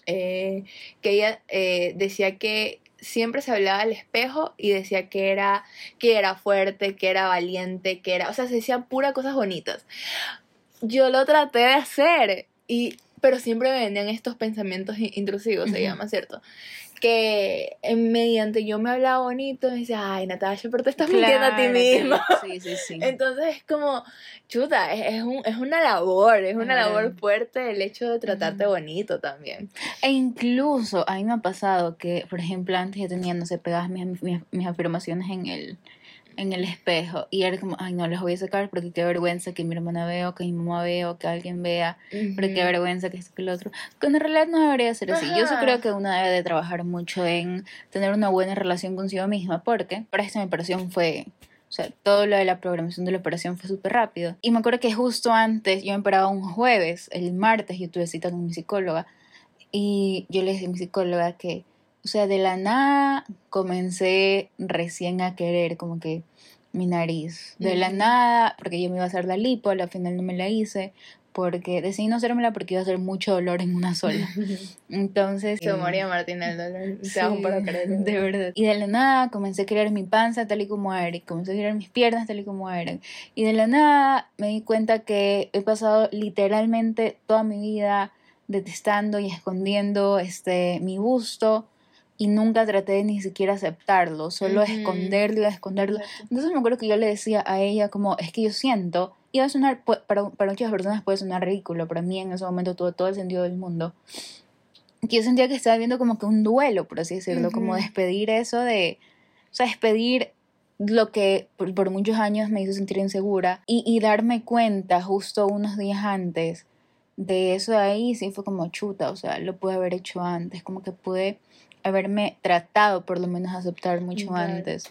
eh, que ella eh, decía que siempre se hablaba al espejo y decía que era, que era fuerte, que era valiente, que era, o sea, se decían puras cosas bonitas. Yo lo traté de hacer y pero siempre me venían estos pensamientos in- intrusivos, se llama, ¿cierto? Que mediante yo me hablaba bonito, me decía, ay, Natasha, pero te estás mintiendo a ti Claro, misma. Sí, sí, sí. Entonces es como, chuta, es, es un, es una labor, es una Claro. labor fuerte el hecho de tratarte bonito también. E incluso a mí me ha pasado que, por ejemplo, antes yo tenía, no sé, pegadas mis, mis, mis afirmaciones en el, en el espejo y era como, ay, no, las voy a sacar porque qué vergüenza que mi hermana vea o que mi mamá vea o que alguien vea, porque qué Ujú. vergüenza que esto que lo otro. Cuando en realidad no debería ser así. Yo sí Ajá. creo que uno debe de trabajar mucho en tener una buena relación consigo misma porque para esta mi operación fue... O sea, todo lo de la programación de la operación fue súper rápido. Y me acuerdo que justo antes, yo me operaba un jueves, el martes yo tuve cita con mi psicóloga. Y yo le dije a mi psicóloga que, o sea, de la nada comencé recién a querer como que mi nariz. De la nada, porque yo me iba a hacer la lipo, al final no me la hice, porque decidí no hacérmela porque iba a hacer mucho dolor en una sola. Entonces... Se eh, moría Martina el dolor. Da un paro cardíaco. de verdad. Y de la nada comencé a querer mi panza tal y como era, y comencé a querer mis piernas tal y como eran. Y de la nada me di cuenta que he pasado literalmente toda mi vida detestando y escondiendo este mi busto y nunca traté de ni siquiera aceptarlo, solo esconderlo y esconderlo. Exacto. Entonces me acuerdo que yo le decía a ella como, es que yo siento, y va a sonar, pu- para, para muchas personas puede sonar ridículo, para mí en ese momento tuvo todo el sentido del mundo, que yo sentía que estaba viendo como que un duelo, por así decirlo, como despedir eso de, o sea, despedir lo que por, por muchos años me hizo sentir insegura y, y darme cuenta justo unos días antes de eso de ahí, sí fue como chuta, o sea, lo pude haber hecho antes, como que pude haberme tratado por lo menos aceptar mucho Claro. antes.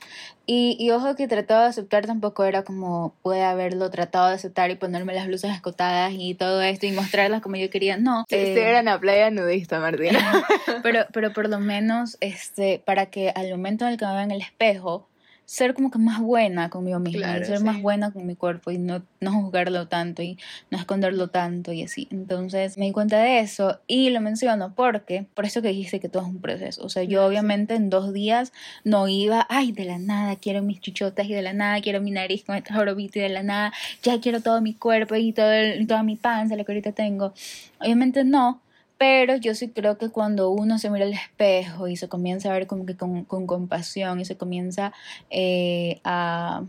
Y, y ojo que tratado de aceptar tampoco era como pude haberlo tratado de aceptar y ponerme las blusas escotadas y todo esto y mostrarlas como yo quería, no. Sí, eh, sí, era en la playa nudista, Martina. pero, pero por lo menos, este, para que al momento en el que me vea en el espejo, ser como que más buena conmigo misma, y ser más buena con mi cuerpo y no, no juzgarlo tanto y no esconderlo tanto y así. Entonces me di cuenta de eso y lo menciono porque, por eso que dijiste que todo es un proceso. O sea, yo Sí. obviamente en dos días no iba, ay, de la nada quiero mis chuchotas y de la nada quiero mi nariz con esta jorobita y de la nada ya quiero todo mi cuerpo y, todo el- y toda mi panza, lo que ahorita tengo. Obviamente no, pero yo sí creo que cuando uno se mira al espejo y se comienza a ver como que con, con compasión y se comienza eh, a,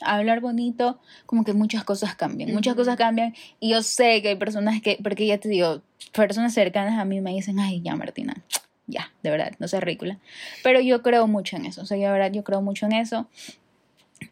a hablar bonito, como que muchas cosas cambian, muchas cosas cambian. Y yo sé que hay personas que, porque ya te digo, personas cercanas a mí me dicen, ay, ya Martina, ya, de verdad, no seas ridícula, pero yo creo mucho en eso, o sea, yo de verdad, yo creo mucho en eso.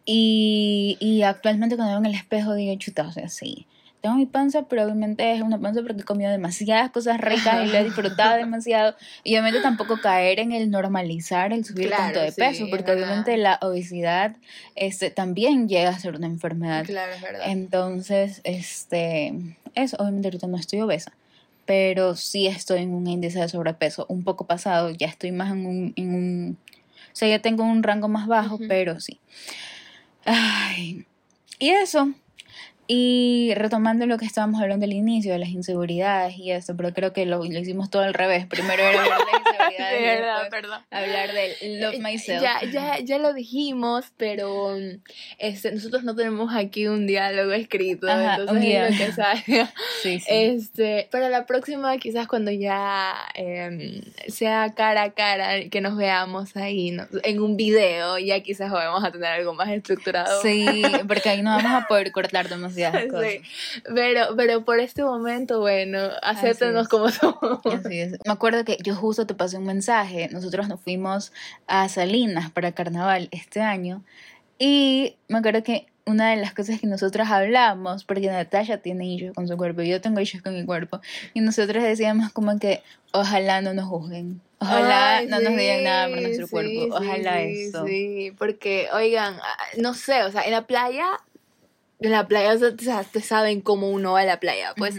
Y, y actualmente cuando veo en el espejo digo, chuta, o sea, sí. Tengo mi panza, pero obviamente es una panza porque he comido demasiadas cosas ricas y lo he disfrutado demasiado. Y obviamente tampoco caer en el normalizar el subir Claro, tanto de sí, peso, es porque obviamente la obesidad este, también llega a ser una enfermedad. Claro, es verdad. Entonces, este, eso, obviamente ahorita no estoy obesa, pero sí estoy en un índice de sobrepeso un poco pasado, ya estoy más en un, en un o sea, ya tengo un rango más bajo, pero sí. Ay, y eso. Y retomando lo que estábamos hablando al inicio, de las inseguridades y eso, pero creo que lo, lo hicimos todo al revés. Primero era hablar de las inseguridades De verdad, perdón. hablar del love myself. Ya, ya, ya lo dijimos, pero este, nosotros no tenemos aquí un diálogo escrito, Ajá, entonces es lo que salga. Sí, sí. Este, para la próxima, quizás cuando ya em, sea cara a cara, que nos veamos ahí ¿no? en un video, ya quizás vamos a tener algo más estructurado. Sí, porque ahí no vamos a poder cortar demasiadas cosas. Sí, Pero, pero por este momento, bueno, acéptenos como somos. Así es. Me acuerdo que yo justo te pasé un mensaje. Nosotros nos fuimos a Salinas para carnaval este año. Y me acuerdo que una de las cosas que nosotros hablamos, porque Natasha tiene issues con su cuerpo yo tengo issues con mi cuerpo, y nosotros decíamos como que ojalá no nos juzguen. Ojalá Ay, no nos digan sí, nada por nuestro sí, cuerpo. sí, Ojalá sí, eso. Sí, porque, oigan, ah, no sé, o sea, en la playa, en la playa, o sea, te, sa- te saben cómo uno va a la playa, pues.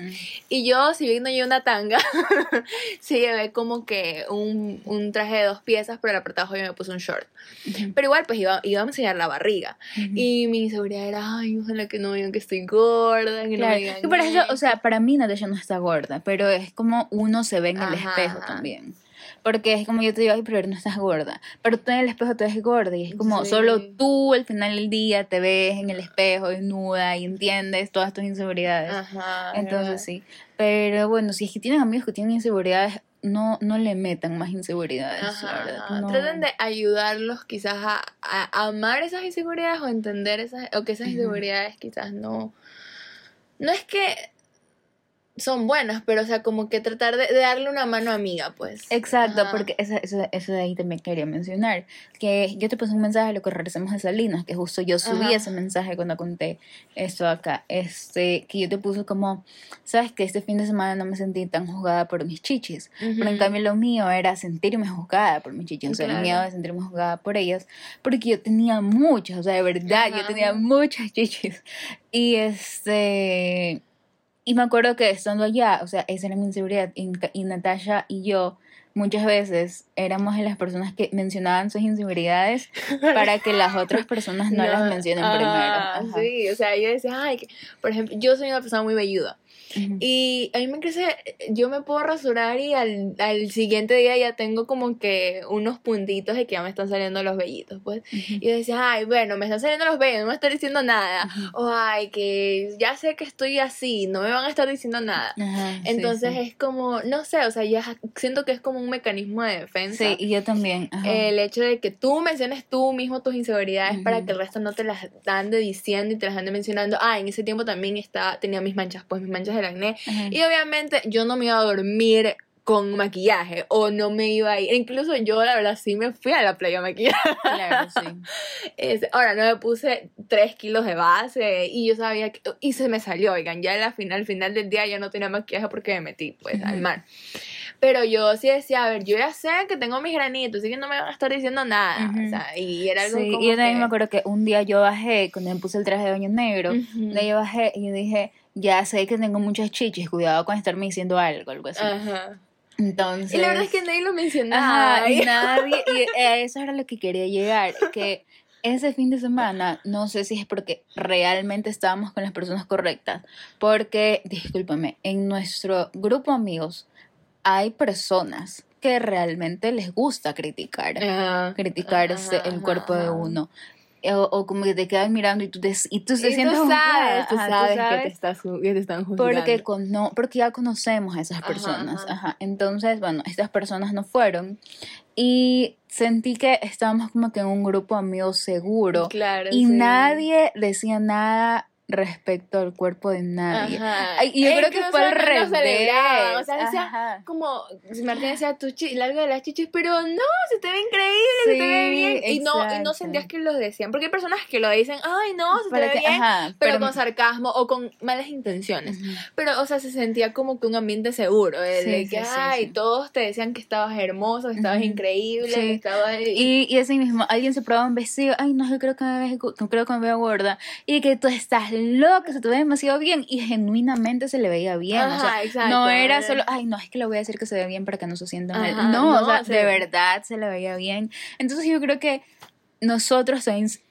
Y yo, si bien no llevé una tanga, sí llevé como que un, un traje de dos piezas, pero el apretado yo me puse un short. Pero igual, pues iba, iba a enseñar la barriga. Y mi inseguridad era, ay, ojalá que no digan que estoy gorda, que no Claro, me digan que para eso, esto". o sea, para mí Natasha no está gorda, pero es como uno se ve en el Ajá, espejo ajá. también. Porque es como yo te digo, ay, pero no estás gorda. Pero tú en el espejo te ves gorda y es como Sí. solo tú al final del día te ves en el espejo desnuda y entiendes todas tus inseguridades. Ajá. verdad. Entonces sí. Pero bueno, si es que tienen amigos que tienen inseguridades, no, no le metan más inseguridades, la Ajá, verdad. ajá. No. Traten de ayudarlos quizás a, a amar esas inseguridades o entender esas, o que esas inseguridades quizás no, no es que son buenas, pero o sea, como que tratar de, de darle una mano amiga, pues. Exacto, Ajá. porque eso, eso, eso de ahí también quería mencionar. Que yo te puse un mensaje a lo que regresamos de Salinas, que justo yo subí Ajá. ese mensaje cuando conté esto acá. Este, que yo te puse como, sabes que este fin de semana no me sentí tan juzgada por mis chichis. Pero en cambio lo mío era sentirme juzgada por mis chichis, o sea, el Claro. miedo de sentirme juzgada por ellas, porque yo tenía muchas, o sea, de verdad, yo Ajá. tenía muchas chichis. Y este, y me acuerdo que estando allá, o sea, esa era mi inseguridad, y, y Natasha y yo muchas veces éramos de las personas que mencionaban sus inseguridades para que las otras personas no, las mencionen ajá, primero. Ajá. Sí, o sea, yo decía, ay, que- por ejemplo, yo soy una persona muy velluda. Ujú. Y a mí me crece, yo me puedo rasurar y al, al siguiente día ya tengo como que unos puntitos de que ya me están saliendo los vellitos, pues. Ujú. Y yo decía, ay, bueno, me están saliendo los vellos, no me están diciendo nada. Ujú. O ay, que ya sé que estoy así, no me van a estar diciendo nada. Ajá, sí, Entonces sí. es como, no sé, o sea, ya siento que es como un mecanismo de defensa. Sí, y yo también. El hecho de que tú menciones tú mismo tus inseguridades para que el resto no te las ande diciendo y te las ande mencionando. Ah, en ese tiempo también está, tenía mis manchas, pues mis manchas del acné. Ajá. Y obviamente yo no me iba a dormir con maquillaje o no me iba a ir. Incluso yo, la verdad, sí me fui a la playa a maquillar. Claro, sí. Es- ahora no me puse 3 kilos de base y yo sabía que. Y se me salió, oigan, ya al final, al final del día ya no tenía maquillaje porque me metí, pues, al Ujú. mar. Pero yo sí decía, a ver, yo ya sé que tengo mis granitos, así que no me van a estar diciendo nada. Ujú. O sea, y era algo Sí, como y yo también que- me acuerdo que un día yo bajé, cuando me puse el traje de baño negro, de ahí yo bajé y dije, ya sé que tengo muchas chichis, cuidado con estarme diciendo algo, algo así. Ajá. Entonces... Y la verdad es que nadie lo mencionaba. Ajá, y nadie, y a eso era lo que quería llegar, que ese fin de semana, no sé si es porque realmente estábamos con las personas correctas, porque, discúlpame, en nuestro grupo amigos hay personas que realmente les gusta criticar, Ajá. criticarse Ajá, el cuerpo de uno. O, o como que te quedan mirando y tú te, y tú te Y sientes tú juzgada. sabes, tú sabes, que te, estás, que te están juzgando. porque, cono- porque ya conocemos a esas personas. ajá. Ajá. Entonces, bueno, estas personas no fueron. Y sentí que estábamos como que en un grupo de amigos seguro. Claro, Y sí. nadie decía nada respecto al cuerpo de nadie. Ajá. Y yo creo que fue al revés. O sea, decía, como Martín decía tu chi largo de las chichis, pero no, se te ve increíble, se te ve bien. Y no, y no sentías que lo decían. Porque hay personas que lo dicen, ay, no, se te Para ve que- bien. ajá, pero, con sarcasmo o con malas intenciones. Pero, o sea, se sentía como que un ambiente seguro. De, Sí, de sí, que, sí, ay, todos te decían que estabas hermoso, que estabas increíble, que estabas. y- Y, así mismo, alguien se probaba un vestido, ay, no, yo creo que me veo, creo que me veo gorda, y que tú estás loca, se te ve demasiado bien, y genuinamente se le veía bien, o sea, Ajá, exacto. no era solo, ay, no, es que le voy a decir que se ve bien para que no se sienta mal, Ajá, no, no, o sea, se- de verdad se le veía bien, entonces yo creo que nosotros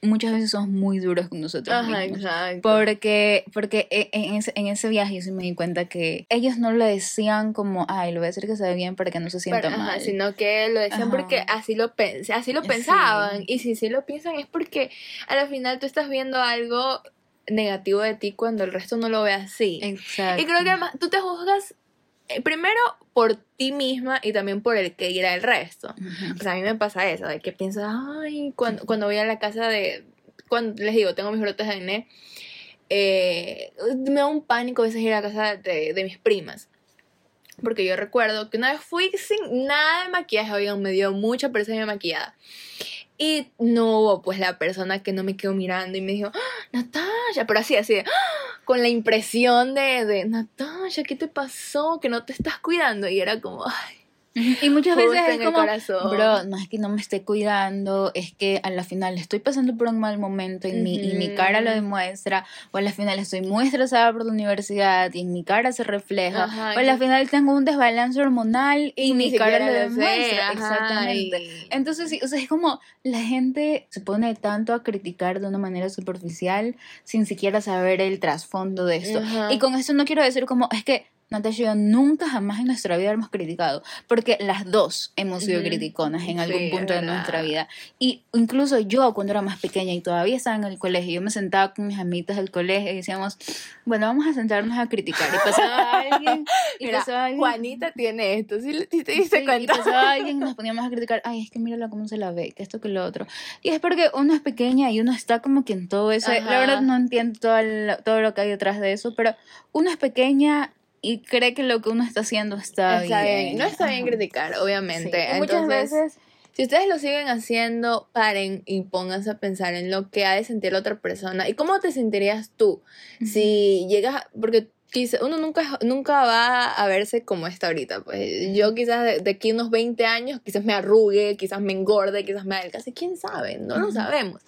muchas veces somos muy duros con nosotros Ajá, mismos. exacto. Porque, porque e- en ese, en ese viaje yo sí me di cuenta que ellos no le decían como, ay, le voy a decir que se ve bien para que no se sienta Pero, ajá, mal. sino que lo decían Ajá. porque así lo así lo Sí. pensaban. Y si sí lo piensan es porque a la final tú estás viendo algo negativo de ti cuando el resto no lo ve así. Exacto. Y creo que además tú te juzgas eh, primero por ti misma y también por el que irá el resto. O sea, a mí me pasa eso, de que pienso, ay, cuando, cuando voy a la casa de, cuando les digo, tengo mis brotes de acné, eh, me da un pánico a veces ir a la casa de, de mis primas. Porque yo recuerdo que una vez fui sin nada de maquillaje, oigan, me dio mucha pereza de maquillada. Y no hubo pues la persona que no me quedó mirando y me dijo, ¡Ah, Natasha, pero así, así, ¡Ah! con la impresión de, de, Natasha, ¿qué te pasó? Que no te estás cuidando. Y era como, ay, Y muchas veces es como, bro, no es que no me esté cuidando, es que a la final estoy pasando por un mal momento y, mi, y mi cara lo demuestra, o a la final estoy muy estresada por la universidad y en mi cara se refleja, Ajá, o a la y- final tengo un desbalance hormonal y, mi ni cara lo demuestra. ajá, Exactamente. y- Entonces, sí, o sea, es como la gente se pone tanto a criticar de una manera superficial sin siquiera saber el trasfondo de esto. Ajá. Y con esto no quiero decir como, es que Natasha y yo nunca jamás en nuestra vida hemos criticado, porque las dos hemos sido Ujú. criticonas en algún Sí, punto de nuestra vida. Y incluso yo cuando era más pequeña y todavía estaba en el colegio, yo me sentaba con mis amitas del colegio y decíamos, bueno, vamos a sentarnos a criticar. Y pasaba alguien, y Mira, pasaba alguien. Juanita tiene esto, ¿sí, sí te diste Sí, y cuenta? pasaba alguien y nos poníamos a criticar, ay, es que mírala cómo se la ve, que esto, que lo otro. Y es porque uno es pequeña y uno está como que en todo eso. Ajá. La verdad no entiendo todo, el- todo lo que hay detrás de eso, pero uno es pequeña y cree que lo que uno está haciendo está, Está bien. bien. No está bien Ajá. criticar, obviamente. Sí, y muchas Entonces, veces Si ustedes lo siguen haciendo, paren y pónganse a pensar en lo que ha de sentir la otra persona y cómo te sentirías tú si llegas, a- porque quizá uno nunca, nunca va a verse como está ahorita. Pues yo quizás de, de aquí unos 20 años, quizás me arrugue, quizás me engorde, quizás me adelgace, quién sabe, no lo Ujú. sabemos.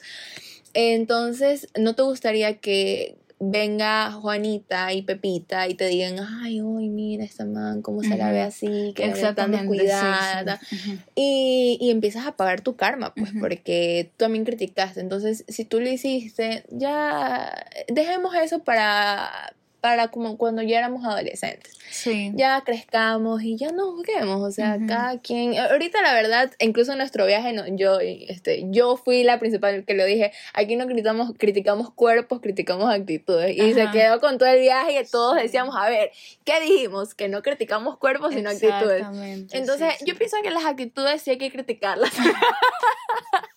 Entonces, ¿no te gustaría que venga Juanita y Pepita y te digan, ay, uy, mira esta man, cómo se la ve así, que tan Exactamente, sí, descuidada, sí. Y, y empiezas a pagar tu karma, pues, porque tú también criticaste. Entonces, si tú lo hiciste, ya dejemos eso para, para como cuando ya éramos adolescentes. Sí. Ya crezcamos y ya nos juguemos. O sea, Ujú. cada quien. Ahorita, la verdad, incluso en nuestro viaje, no, yo, este, yo fui la principal que lo dije. Aquí no criticamos, criticamos cuerpos, criticamos actitudes. Y se Ajá. quedó con todo el viaje y todos decíamos, a ver, ¿qué dijimos? Que no criticamos cuerpos, sino actitudes. Exactamente, Entonces, sí, yo sí. pienso que las actitudes sí hay que criticarlas.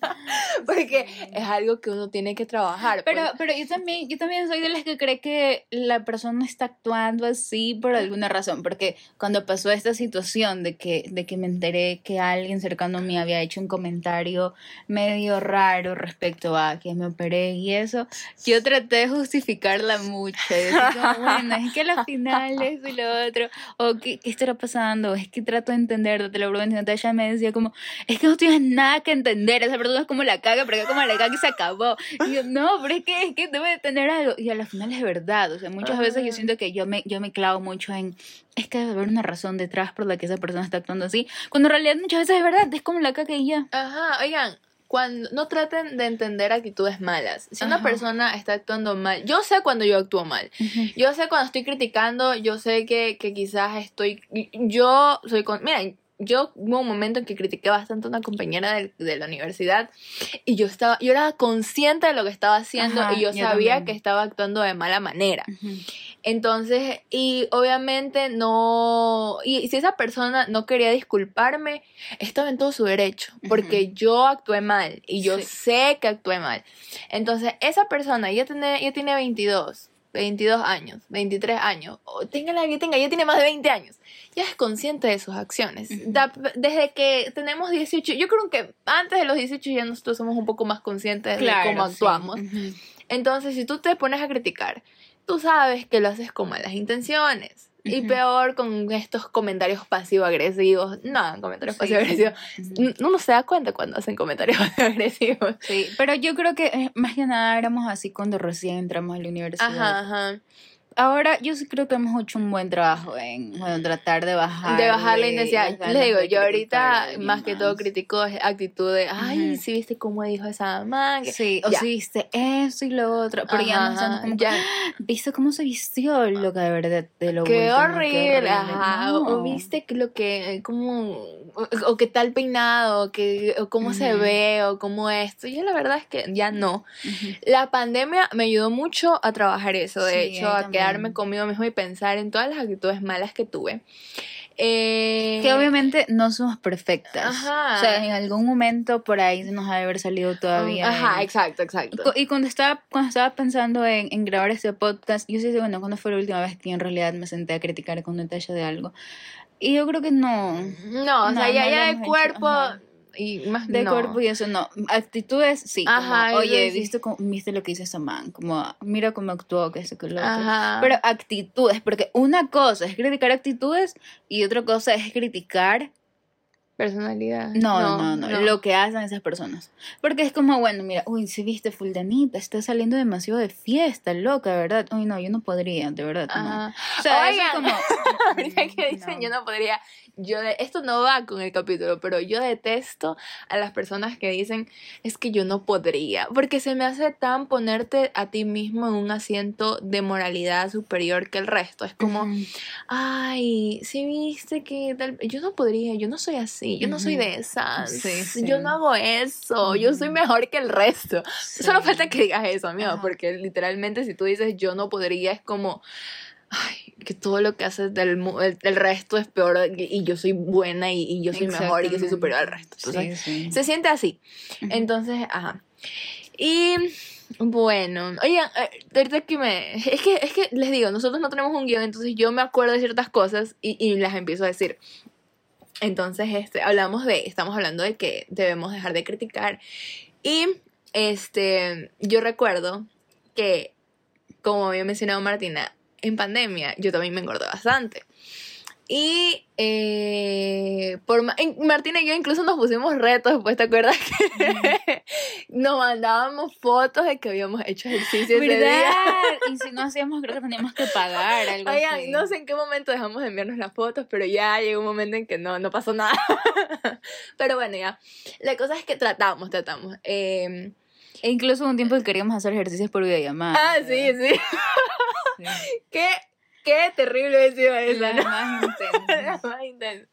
Porque Sí. es algo que uno tiene que trabajar. Pero, pues. pero yo también, yo también soy de las que cree que la persona está actuando así por alguna razón, porque cuando pasó esta situación de que, de que me enteré que alguien cercano a mí había hecho un comentario medio raro respecto a que me operé y eso, yo traté de justificarla mucho, y decir como, bueno, es que al final esto y lo otro, o ¿qué, qué estará pasando? Es que trato de entender, te lo prometo, Natasha me decía como, es que no tienes nada que entender, esa persona es como la caga, pero que como la caga y se acabó. Y yo, no, pero es que, es que debe de tener algo. Y a la final es verdad, o sea, muchas veces yo siento que yo me, yo me clavo mucho en, es que debe haber una razón detrás por la que esa persona está actuando así, cuando en realidad muchas veces es verdad, es como la caga y ya. Ajá, oigan, cuando no traten de entender actitudes malas. Si una Ajá. persona está actuando mal, yo sé cuando yo actúo mal. Yo sé cuando estoy criticando, yo sé que, que quizás estoy. Yo soy con. Mira, yo hubo un momento en que critiqué bastante a una compañera de, de la universidad y yo estaba, yo era consciente de lo que estaba haciendo Ajá, y yo yo sabía también. que estaba actuando de mala manera. Entonces, y obviamente no, y si esa persona no quería disculparme, estaba en todo su derecho, porque yo actué mal y yo Sí. sé que actué mal. Entonces, esa persona ya tiene, ya tiene 22, 22 años, 23 años, o tenga la que tenga, ya tiene más de 20 años, ya es consciente de sus acciones. Da- desde que tenemos 18, yo creo que antes de los 18 ya nosotros somos un poco más conscientes de cómo sí. actuamos. Entonces, si tú te pones a criticar, tú sabes que lo haces con malas intenciones. Y peor con estos comentarios pasivo-agresivos. No, comentarios Sí, pasivo-agresivos. N- Uno se da cuenta cuando hacen comentarios pasivo-agresivos. Sí, pero yo creo que eh, más que nada éramos así cuando recién entramos a la universidad. Ajá, ajá. Ahora yo sí creo que hemos hecho un buen trabajo en bueno, tratar de bajar. De bajar la intensidad. Les digo, yo ahorita más que todo critico critico es actitud de, ay, Ujú. si viste cómo dijo esa man. que-". Sí, o si viste eso y lo otro, pero ya no Ajá, como, ya. ¿viste cómo se vistió? Lo que de verdad te lo Qué último, horrible, ajá. O- O No. viste que lo que, eh, como, o, o qué tal peinado, que, o cómo se Ujú. ve, o cómo esto. Yo la verdad es que ya no. Ujú. La pandemia me ayudó mucho a trabajar eso, de Sí, hecho, a a quedarme conmigo mismo y pensar en todas las actitudes malas que tuve. Eh, Que obviamente no somos perfectas. Ajá. O sea, en algún momento por ahí nos ha de haber salido todavía. Ajá, el- exacto, exacto. Y cuando estaba, cuando estaba pensando en, en grabar este podcast, yo sí sé, bueno, ¿cuándo fue la última vez que en realidad me senté a criticar con detalle de algo? Y yo creo que no. No, o sea, No, ya, no ya hecho, cuerpo ajá. Y más De no. cuerpo y eso no. Actitudes, sí. como, Ajá, Oye, eso sí. ¿viste, cómo- ¿viste lo que hizo esa man? Como, mira cómo actuó, que eso, que lo. Ajá. Pero actitudes, porque una cosa es criticar actitudes y otra cosa es criticar Personalidad. No, no, no, lo que hacen esas personas. Porque es como, bueno, mira, uy, si viste fuldanita, está saliendo demasiado de fiesta, loca, ¿verdad? Uy, no, yo no podría, de verdad. No. O sea, eso es como... Ahorita que dicen yo no podría, yo esto no va con el capítulo, pero yo detesto a las personas que dicen, es que yo no podría, porque se me hace tan ponerte a ti mismo en un asiento de moralidad superior que el resto. Es como, ay, si viste que tal... yo no podría, yo no soy así, yo no soy de esas, yo no hago eso, yo soy mejor que el resto. Solo falta que digas eso, amigo, porque literalmente si tú dices yo no podría es como ay, que todo lo que haces del, el, resto es peor y, yo soy buena y, yo soy mejor y yo soy superior al resto. Entonces, se siente así. Entonces, ajá. Y bueno, oigan, eh, ahorita que me... Es que, es que les digo, nosotros no tenemos un guion, entonces yo me acuerdo de ciertas cosas y, y las empiezo a decir. Entonces, este, hablamos de, estamos hablando de que debemos dejar de criticar. Y, este, yo recuerdo que, como había mencionado Martina, en pandemia yo también me engordé bastante. Y eh, por Martina y yo incluso nos pusimos retos después, ¿te acuerdas? Que nos mandábamos fotos de que habíamos hecho ejercicio ese día. Y si no hacíamos, creo que teníamos que pagar algo Oigan, no sé en qué momento dejamos de enviarnos las fotos, pero ya llegó un momento en que no, no pasó nada. pero bueno, ya. La cosa es que tratamos, tratamos. Eh, e incluso un tiempo que queríamos hacer ejercicios por videollamada. Ah, sí, sí. qué, qué terrible ha sido esa, ¿no? más intensa. más intensa.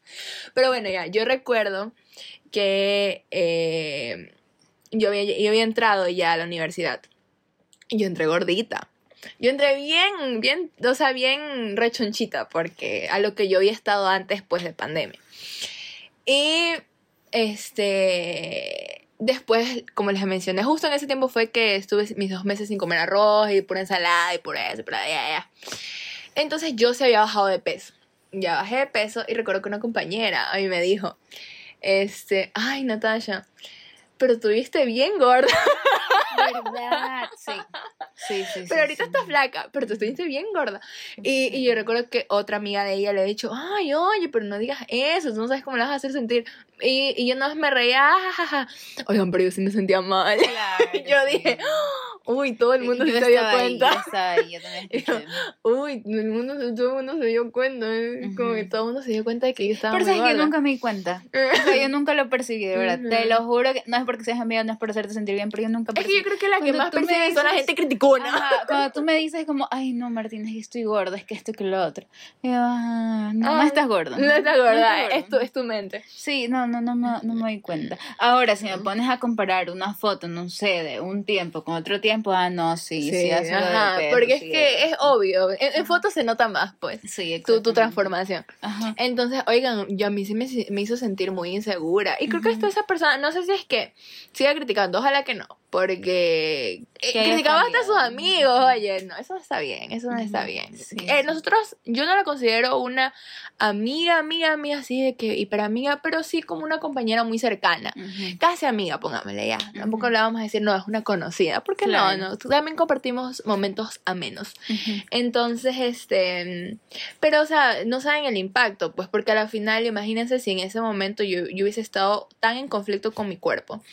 Pero bueno, ya, yo recuerdo que eh, yo, había, yo había entrado ya a la universidad. Y yo entré gordita. Yo entré bien, bien, o sea, bien rechonchita, porque a lo que yo había estado antes, pues, de pandemia. Y, este, después, como les mencioné, justo en ese tiempo fue que estuve mis dos meses sin comer arroz y pura ensalada y pura eso, ya, ya. Entonces yo se había bajado de peso. Ya bajé de peso y recuerdo que una compañera a mí me dijo, este, ay Natasha, pero estuviste bien gorda. ¿Verdad? Sí. Sí, sí, Pero ahorita estás flaca, pero tú estuviste bien gorda. Y, y, yo recuerdo que otra amiga de ella le ha dicho, ay, oye, pero no digas eso, tú no sabes cómo la vas a hacer sentir. Y, y yo más me reía, jajaja. Oigan, pero yo sí me sentía mal. Claro, yo dije, uy, todo el mundo se dio cuenta. Ahí, yo también uy, el mundo, todo el mundo se dio cuenta. ¿eh? Como que todo el mundo se dio cuenta de que yo estaba Pero sabes que yo nunca me di cuenta. o sea, yo nunca lo percibí, de verdad. Te lo juro que no es porque seas amiga, no es por hacerte sentir bien, pero yo nunca percibí. Es que yo creo que la que más percibe son la gente criticona. Ajá, cuando tú me dices como, ay, no, Martín, es que estoy gorda, es que esto que lo otro. Yo, ah, no, no estás gorda. No, estás gorda, es, tu, es tu mente. Sí, no, no, no, no, no me doy cuenta. Ahora, si me pones a comparar una foto, no sé, de un tiempo con otro tiempo, ah, no, sí, sí, sí ajá, porque es que es obvio, en, fotos se nota más, pues, sí, tu, tu transformación. Ajá. Entonces, oigan, yo a mí sí me, me hizo sentir muy insegura. Y creo que esto esa persona, no sé si es que siga criticando, ojalá que no, porque eh, criticaba hasta a sus amigos, oye, no, eso no está bien, eso no está bien. Eh, nosotros, yo no la considero una amiga, amiga, amiga, así de que hiperamiga, pero sí como una compañera muy cercana, casi amiga, pongámosle ya. Tampoco le vamos a decir, no, es una conocida, porque no, no, también compartimos momentos a menos. Entonces, este, pero o sea, no saben el impacto, pues porque a la final, imagínense si en ese momento yo, yo hubiese estado tan en conflicto con mi cuerpo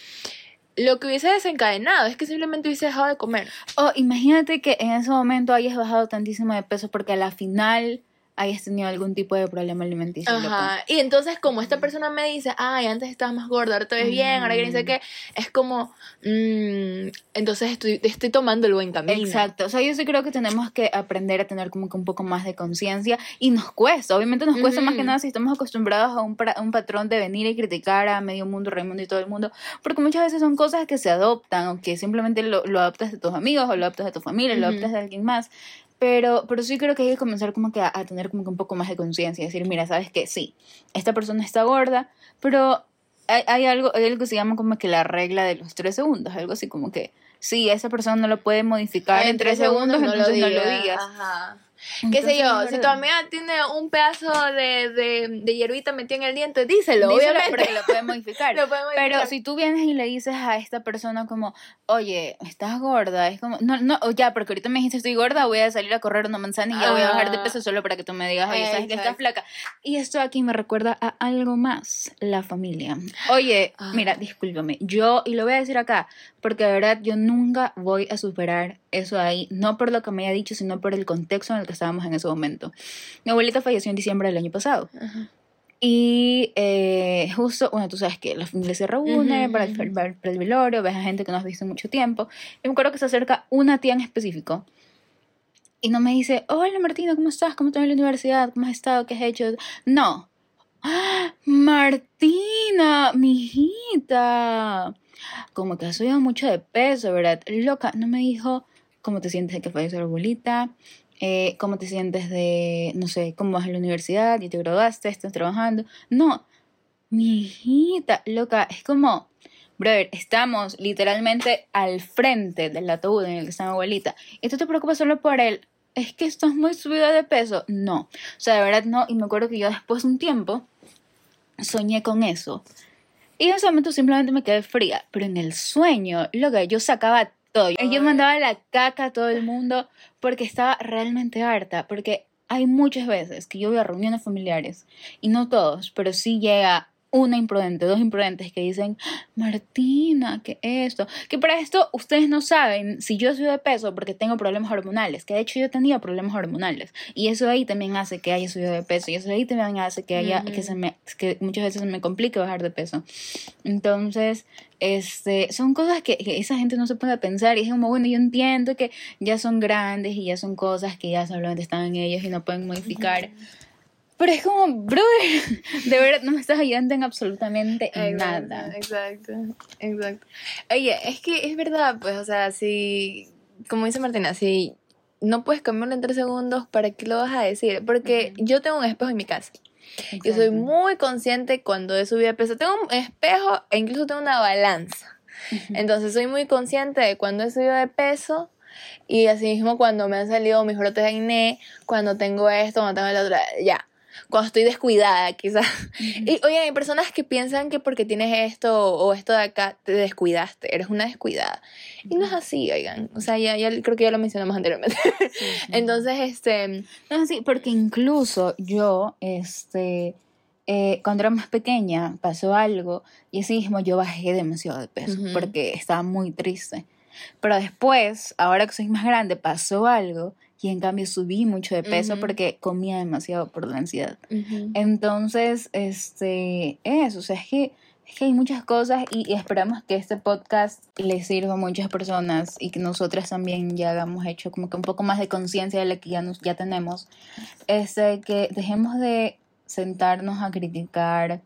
lo que hubiese desencadenado es que simplemente hubiese dejado de comer. O imagínate que en ese momento hayas bajado tantísimo de peso porque a la final hayas tenido algún tipo de problema alimenticio. Ajá. Y entonces, como esta persona me dice, ay, antes estabas más gorda, ahora te ves bien, ahora que dice que es como, mmm, entonces estoy, estoy tomando el buen camino. Exacto. O sea, yo sí creo que tenemos que aprender a tener como que un poco más de conciencia y nos cuesta. Obviamente nos cuesta más que nada si estamos acostumbrados a un, un patrón de venir y criticar a medio mundo, Raimundo y todo el mundo, porque muchas veces son cosas que se adoptan o que simplemente lo, lo adoptas de tus amigos o lo adoptas de tu familia, lo adoptas de alguien más. Pero, pero sí creo que hay que comenzar como que a, tener como que un poco más de conciencia y decir, mira, sabes que sí, esta persona está gorda, pero hay, hay, algo, hay algo que se llama como que la regla de los tres segundos, algo así como que sí, esa persona no lo puede modificar en, tres segundos, entonces no lo digas. Qué sé yo, si tu amiga tiene un pedazo de, de, de hierbita metido en el diente, díselo, Díselo, obviamente. porque lo puede modificar. Lo podemos Pero evitar. si tú vienes y le dices a esta persona como, oye, estás gorda, es como, no, no, ya, porque ahorita me dijiste estoy gorda, voy a salir a correr una manzana y ya voy a bajar de Ah. peso solo para que tú me digas, oye, sabes que estás flaca. Y esto aquí me recuerda a algo más, la familia. Oye, Ah. mira, discúlpame, yo, y lo voy a decir acá, porque de verdad yo nunca voy a superar eso ahí, no por lo que me haya dicho, sino por el contexto en el que estábamos en ese momento. Mi abuelita falleció en diciembre del año pasado. Ajá. Y eh, justo, bueno, tú sabes que la familia se reúne para, el, para el- para el velorio, ves a gente que no has visto en mucho tiempo. Y me acuerdo que se acerca una tía en específico y no me dice, hola Martina, ¿cómo estás? ¿Cómo va en la universidad? ¿Cómo has estado? ¿Qué has hecho? No. ¡Ah! Martina, mi hijita. Como que has subido mucho de peso, ¿verdad? Loca, no me dijo cómo te sientes de que falleció la abuelita, eh, cómo te sientes de, no sé, cómo vas en la universidad, y te graduaste, estás trabajando. No, mi hijita, loca, es como, brother, estamos literalmente al frente del ataúd en el que está mi abuelita, y tú te preocupas solo por él. Es que estás muy subida de peso. No, o sea, de verdad no. Y me acuerdo que yo después de un tiempo soñé con eso. Y en ese momento simplemente me quedé fría. Pero en el sueño, loca, yo sacaba todo. Yo mandaba la caca a todo el mundo porque estaba realmente harta. Porque hay muchas veces que yo voy a reuniones familiares y no todos, pero sí llega una imprudente, dos imprudentes que dicen, Martina, ¿qué esto? Que para esto ustedes no saben si yo subo de peso porque tengo problemas hormonales, que de hecho yo tenía problemas hormonales y eso ahí también hace que haya subido de peso y eso ahí también hace que haya, Ujú. que se me, que muchas veces se me complique bajar de peso. Entonces, este, son cosas que, que esa gente no se puede pensar y es como, bueno, yo entiendo que ya son grandes y ya son cosas que ya solamente están en ellos y no pueden modificar. Pero es como, brother, de verdad no me estás ayudando en absolutamente Exacto, nada. Exacto, exacto. Oye, es que es verdad, pues, o sea, si, como dice Martina, si no puedes cambiarlo en tres segundos, ¿para qué lo vas a decir? Porque yo tengo un espejo en mi casa. Yo soy muy consciente cuando he subido de peso. Tengo un espejo e incluso tengo una balanza. Entonces soy muy consciente de cuando he subido de peso y así mismo cuando me han salido mis brotes de acné, cuando tengo esto, cuando tengo el otro, ya. Cuando estoy descuidada, quizás. Y oye, hay personas que piensan que porque tienes esto o esto de acá te descuidaste, eres una descuidada. Y no es así, oigan. O sea, ya, ya creo que ya lo mencionamos anteriormente. Sí, sí. Entonces, este. No, sí, porque incluso yo, este, eh, cuando era más pequeña, pasó algo y así mismo yo bajé demasiado de peso Ujú. porque estaba muy triste. Pero después, ahora que soy más grande, pasó algo y en cambio subí mucho de peso porque comía demasiado por la ansiedad. Entonces, este, eso, o sea, es que, es que hay muchas cosas y, y esperamos que este podcast les sirva a muchas personas y que nosotras también ya hagamos hecho como que un poco más de conciencia de la que ya, nos, ya tenemos. Este, que dejemos de sentarnos a criticar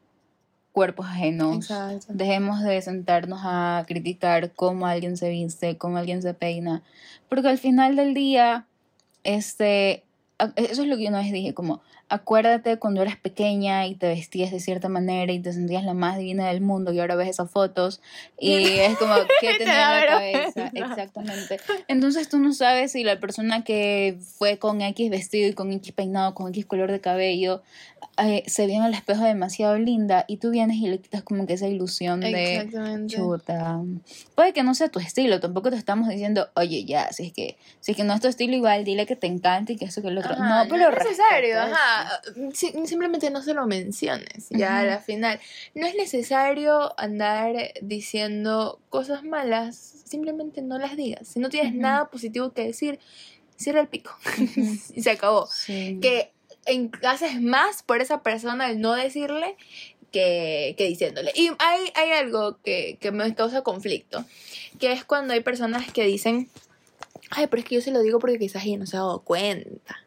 cuerpos ajenos. Exacto. Dejemos de sentarnos a criticar cómo alguien se viste, cómo alguien se peina, porque al final del día, este, eso es lo que yo una vez dije, como, acuérdate cuando eras pequeña y te vestías de cierta manera y te sentías la más divina del mundo y ahora ves esas fotos y es como, ¿qué Te tenía da en la cabeza? Exactamente. Entonces tú no sabes si la persona que fue con X vestido y con X peinado, con X color de cabello, eh, se ve en el espejo demasiado linda y tú vienes y le quitas como que esa ilusión de chuta. Puede que no sea tu estilo, tampoco te estamos diciendo, oye, ya, si es que, si es que no es tu estilo igual, dile que te encanta y que eso que el otro. Ajá, no, pero es necesario, ajá. Sí, simplemente no se lo menciones, ya a la final. No es necesario andar diciendo cosas malas, simplemente no las digas. Si no tienes nada positivo que decir, cierra el pico y se acabó. Sí. Que en- haces más por esa persona al no decirle que, que diciéndole. Y hay, hay algo que, que me causa conflicto, que es cuando hay personas que dicen, ay, pero es que yo se lo digo porque quizás ella no se ha dado cuenta.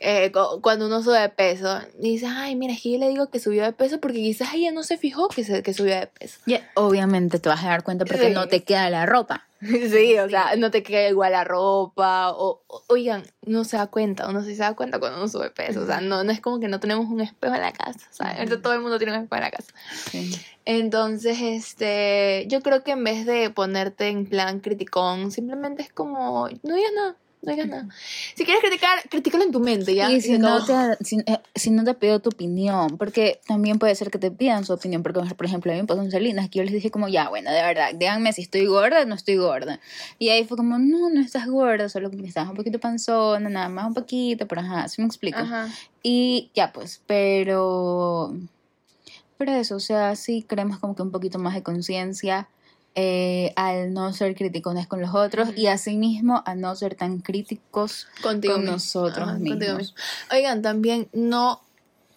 Eh, cu- cuando uno sube de peso, dice, ay, mira, es que yo le digo que subió de peso porque quizás ella no se fijó que, se, que subió de peso. Ya, obviamente te vas a dar cuenta porque Sí. no te queda la ropa. Sí, o sea, no te queda igual la ropa, o, o- oigan, no se da cuenta, uno sí se da cuenta cuando uno sube peso, o sea, no, no es como que no tenemos un espejo en la casa. Ujú. Ahorita todo el mundo tiene un espejo en la casa. Sí. Entonces, este, yo creo que en vez de ponerte en plan criticón, simplemente es como, no digas nada, no digas nada. Si quieres criticar, critícalo en tu mente, ¿ya? Y si no, acabó. te, si, eh, si no te pido tu opinión, porque también puede ser que te pidan su opinión, porque por ejemplo a mí me pasó en Salinas, que yo les dije como, ya, bueno, de verdad, díganme si estoy gorda o no estoy gorda. Y ahí fue como, no, no estás gorda, solo que estás un poquito panzona, nada más un poquito, pero ajá, así me explico. Ajá. Y ya pues, pero... Pero eso, o sea, sí creemos como que un poquito más de conciencia eh, al no ser criticones con los otros y asimismo a no ser tan críticos Contigo con mismo. nosotros contigo mismos. mismo. Oigan, también no,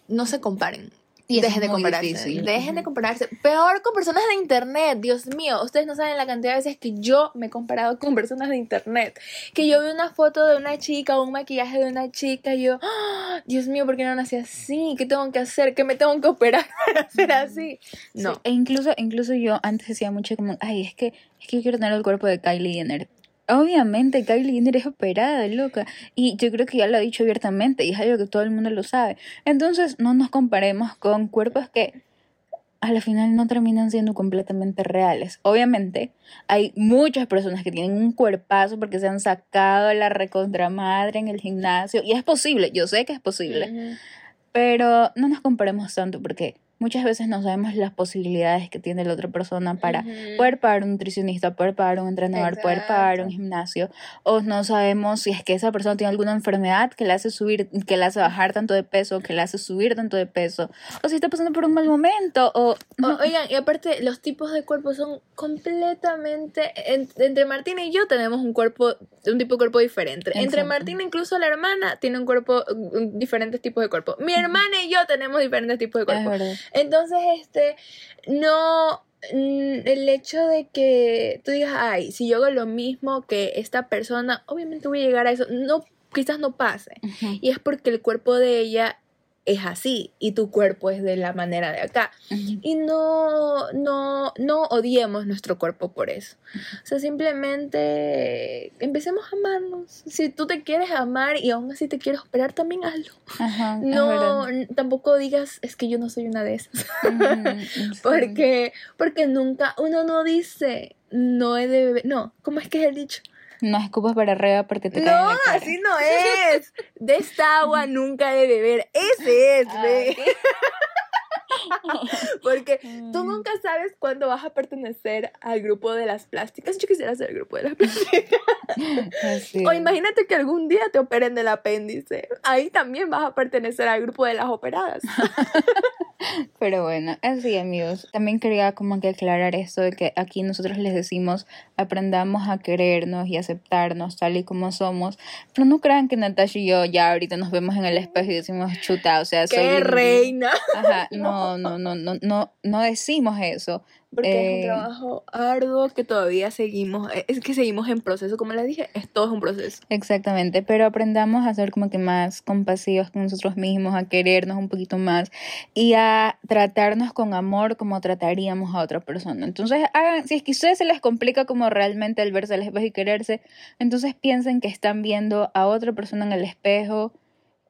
no se comparen. Y Dejen de compararse. difícil. Dejen de compararse. Peor con personas de internet. Dios mío, ustedes no saben la cantidad de veces que yo me he comparado con personas de internet. Que yo veo una foto de una chica o un maquillaje de una chica y yo, ¡Ah! Dios mío, ¿por qué no nací así? ¿Qué tengo que hacer? ¿Qué me tengo que operar para ser así? No. Sí, E incluso, incluso yo antes decía mucho como, ay, es que, es que yo quiero tener el cuerpo de Kylie Jenner. Obviamente, Kylie Jenner es operada, loca. Y yo creo que ya lo ha dicho abiertamente y es algo que todo el mundo lo sabe. Entonces, no nos comparemos con cuerpos que a la final no terminan siendo completamente reales. Obviamente, hay muchas personas que tienen un cuerpazo porque se han sacado la recontramadre en el gimnasio. Y es posible, yo sé que es posible. Pero no nos comparemos tanto porque muchas veces no sabemos las posibilidades que tiene la otra persona para Ujú. poder pagar un nutricionista, poder pagar un entrenador, poder pagar un Exacto. gimnasio. O no sabemos si es que esa persona tiene alguna enfermedad que le hace subir, que le hace bajar tanto de peso, que le hace subir tanto de peso. O si está pasando por un mal momento. O O- oigan, y aparte, los tipos de cuerpo son completamente. en- entre Martina y yo tenemos un cuerpo, un tipo de cuerpo diferente. Entre Exacto. Martina, incluso la hermana, tiene un cuerpo, diferentes tipos de cuerpo. Mi hermana y yo tenemos diferentes tipos de cuerpo. Entonces, este, no. mm, El hecho de que tú digas, ay, si yo hago lo mismo que esta persona, obviamente voy a llegar a eso. No, quizás no pase. Y es porque el cuerpo de ella es así y tu cuerpo es de la manera de acá. Y no, no, no odiemos nuestro cuerpo por eso. O sea, simplemente empecemos a amarnos. Si tú te quieres amar y aún así te quieres operar, también hazlo. Ajá, No, tampoco digas, es que yo no soy una de esas. Sí. porque, porque nunca, uno no dice, no he de beber. No, ¿cómo es que es el dicho? No escupas para arriba porque te cae en No, la cara. así no es. De esta agua nunca he de beber. Ese es, Ah, ve. Porque tú Mm. nunca sabes cuándo vas a pertenecer al grupo de las plásticas. Yo quisiera ser el grupo de las plásticas. Así O imagínate que algún día te operen del apéndice. Ahí también vas a pertenecer al grupo de las operadas. Pero bueno, así amigos. También quería como que aclarar esto de que aquí nosotros les decimos aprendamos a querernos y aceptarnos tal y como somos. Pero no crean que Natasha y yo ya ahorita nos vemos en el espejo y decimos chuta, o sea, soy ¡Qué linda". reina! Ajá, no, no, no, no, no, no decimos eso. Porque es Eh, un trabajo arduo que todavía seguimos. Es que seguimos en proceso. Como les dije, es todo un proceso. Exactamente, pero aprendamos a ser como que más compasivos con nosotros mismos, a querernos un poquito más y a tratarnos con amor como trataríamos a otra persona. Entonces, hagan, si es que a ustedes se les complica como realmente el verse al espejo y quererse, entonces piensen que están viendo a otra persona en el espejo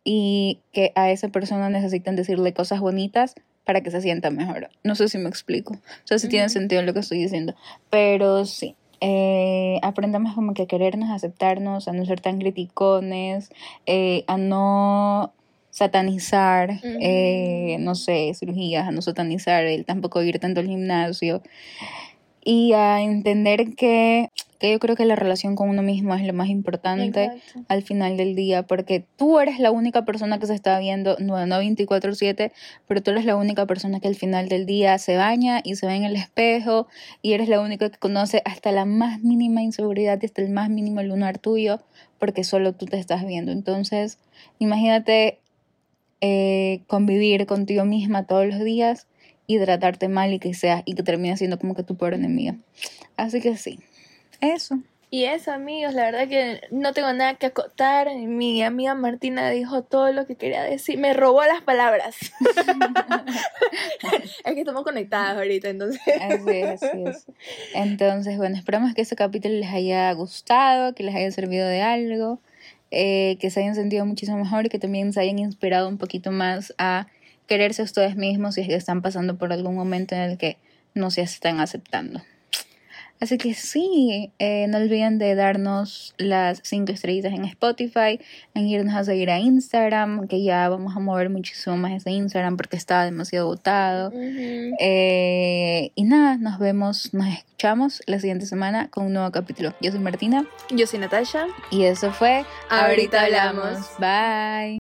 y que a esa persona necesitan decirle cosas bonitas para que se sienta mejor. No sé si me explico. O sea, si tiene sentido lo que estoy diciendo. Pero sí, eh, aprendamos como que a querernos, a aceptarnos, a no ser tan criticones, eh, a no satanizar, eh, no sé, cirugías, a no satanizar el tampoco ir tanto al gimnasio y a entender que, que yo creo que la relación con uno mismo es lo más importante Exacto. al final del día, porque tú eres la única persona que se está viendo, no, no 24/7, pero tú eres la única persona que al final del día se baña y se ve en el espejo y eres la única que conoce hasta la más mínima inseguridad y hasta el más mínimo lunar tuyo, porque solo tú te estás viendo. Entonces, imagínate eh, convivir contigo misma todos los días y tratarte mal y que sea y que termine siendo como que tu peor enemiga. Así que sí, eso. Y eso, amigos, la verdad que no tengo nada que acotar. Mi amiga Martina dijo todo lo que quería decir. Me robó las palabras. es que estamos conectadas ahorita, entonces. Así es, así es. Entonces, bueno, esperamos que este capítulo les haya gustado, que les haya servido de algo, eh, que se hayan sentido muchísimo mejor y que también se hayan inspirado un poquito más a quererse a ustedes mismos si es que están pasando por algún momento en el que no se están aceptando. Así que sí, eh, no olviden de darnos las cinco estrellitas en Spotify, en irnos a seguir a Instagram, que ya vamos a mover muchísimo más ese Instagram porque estaba demasiado agotado. Eh, y nada, nos vemos, nos escuchamos la siguiente semana con un nuevo capítulo. Yo soy Martina Yo soy Natasha. y eso fue Ahorita hablamos. Bye.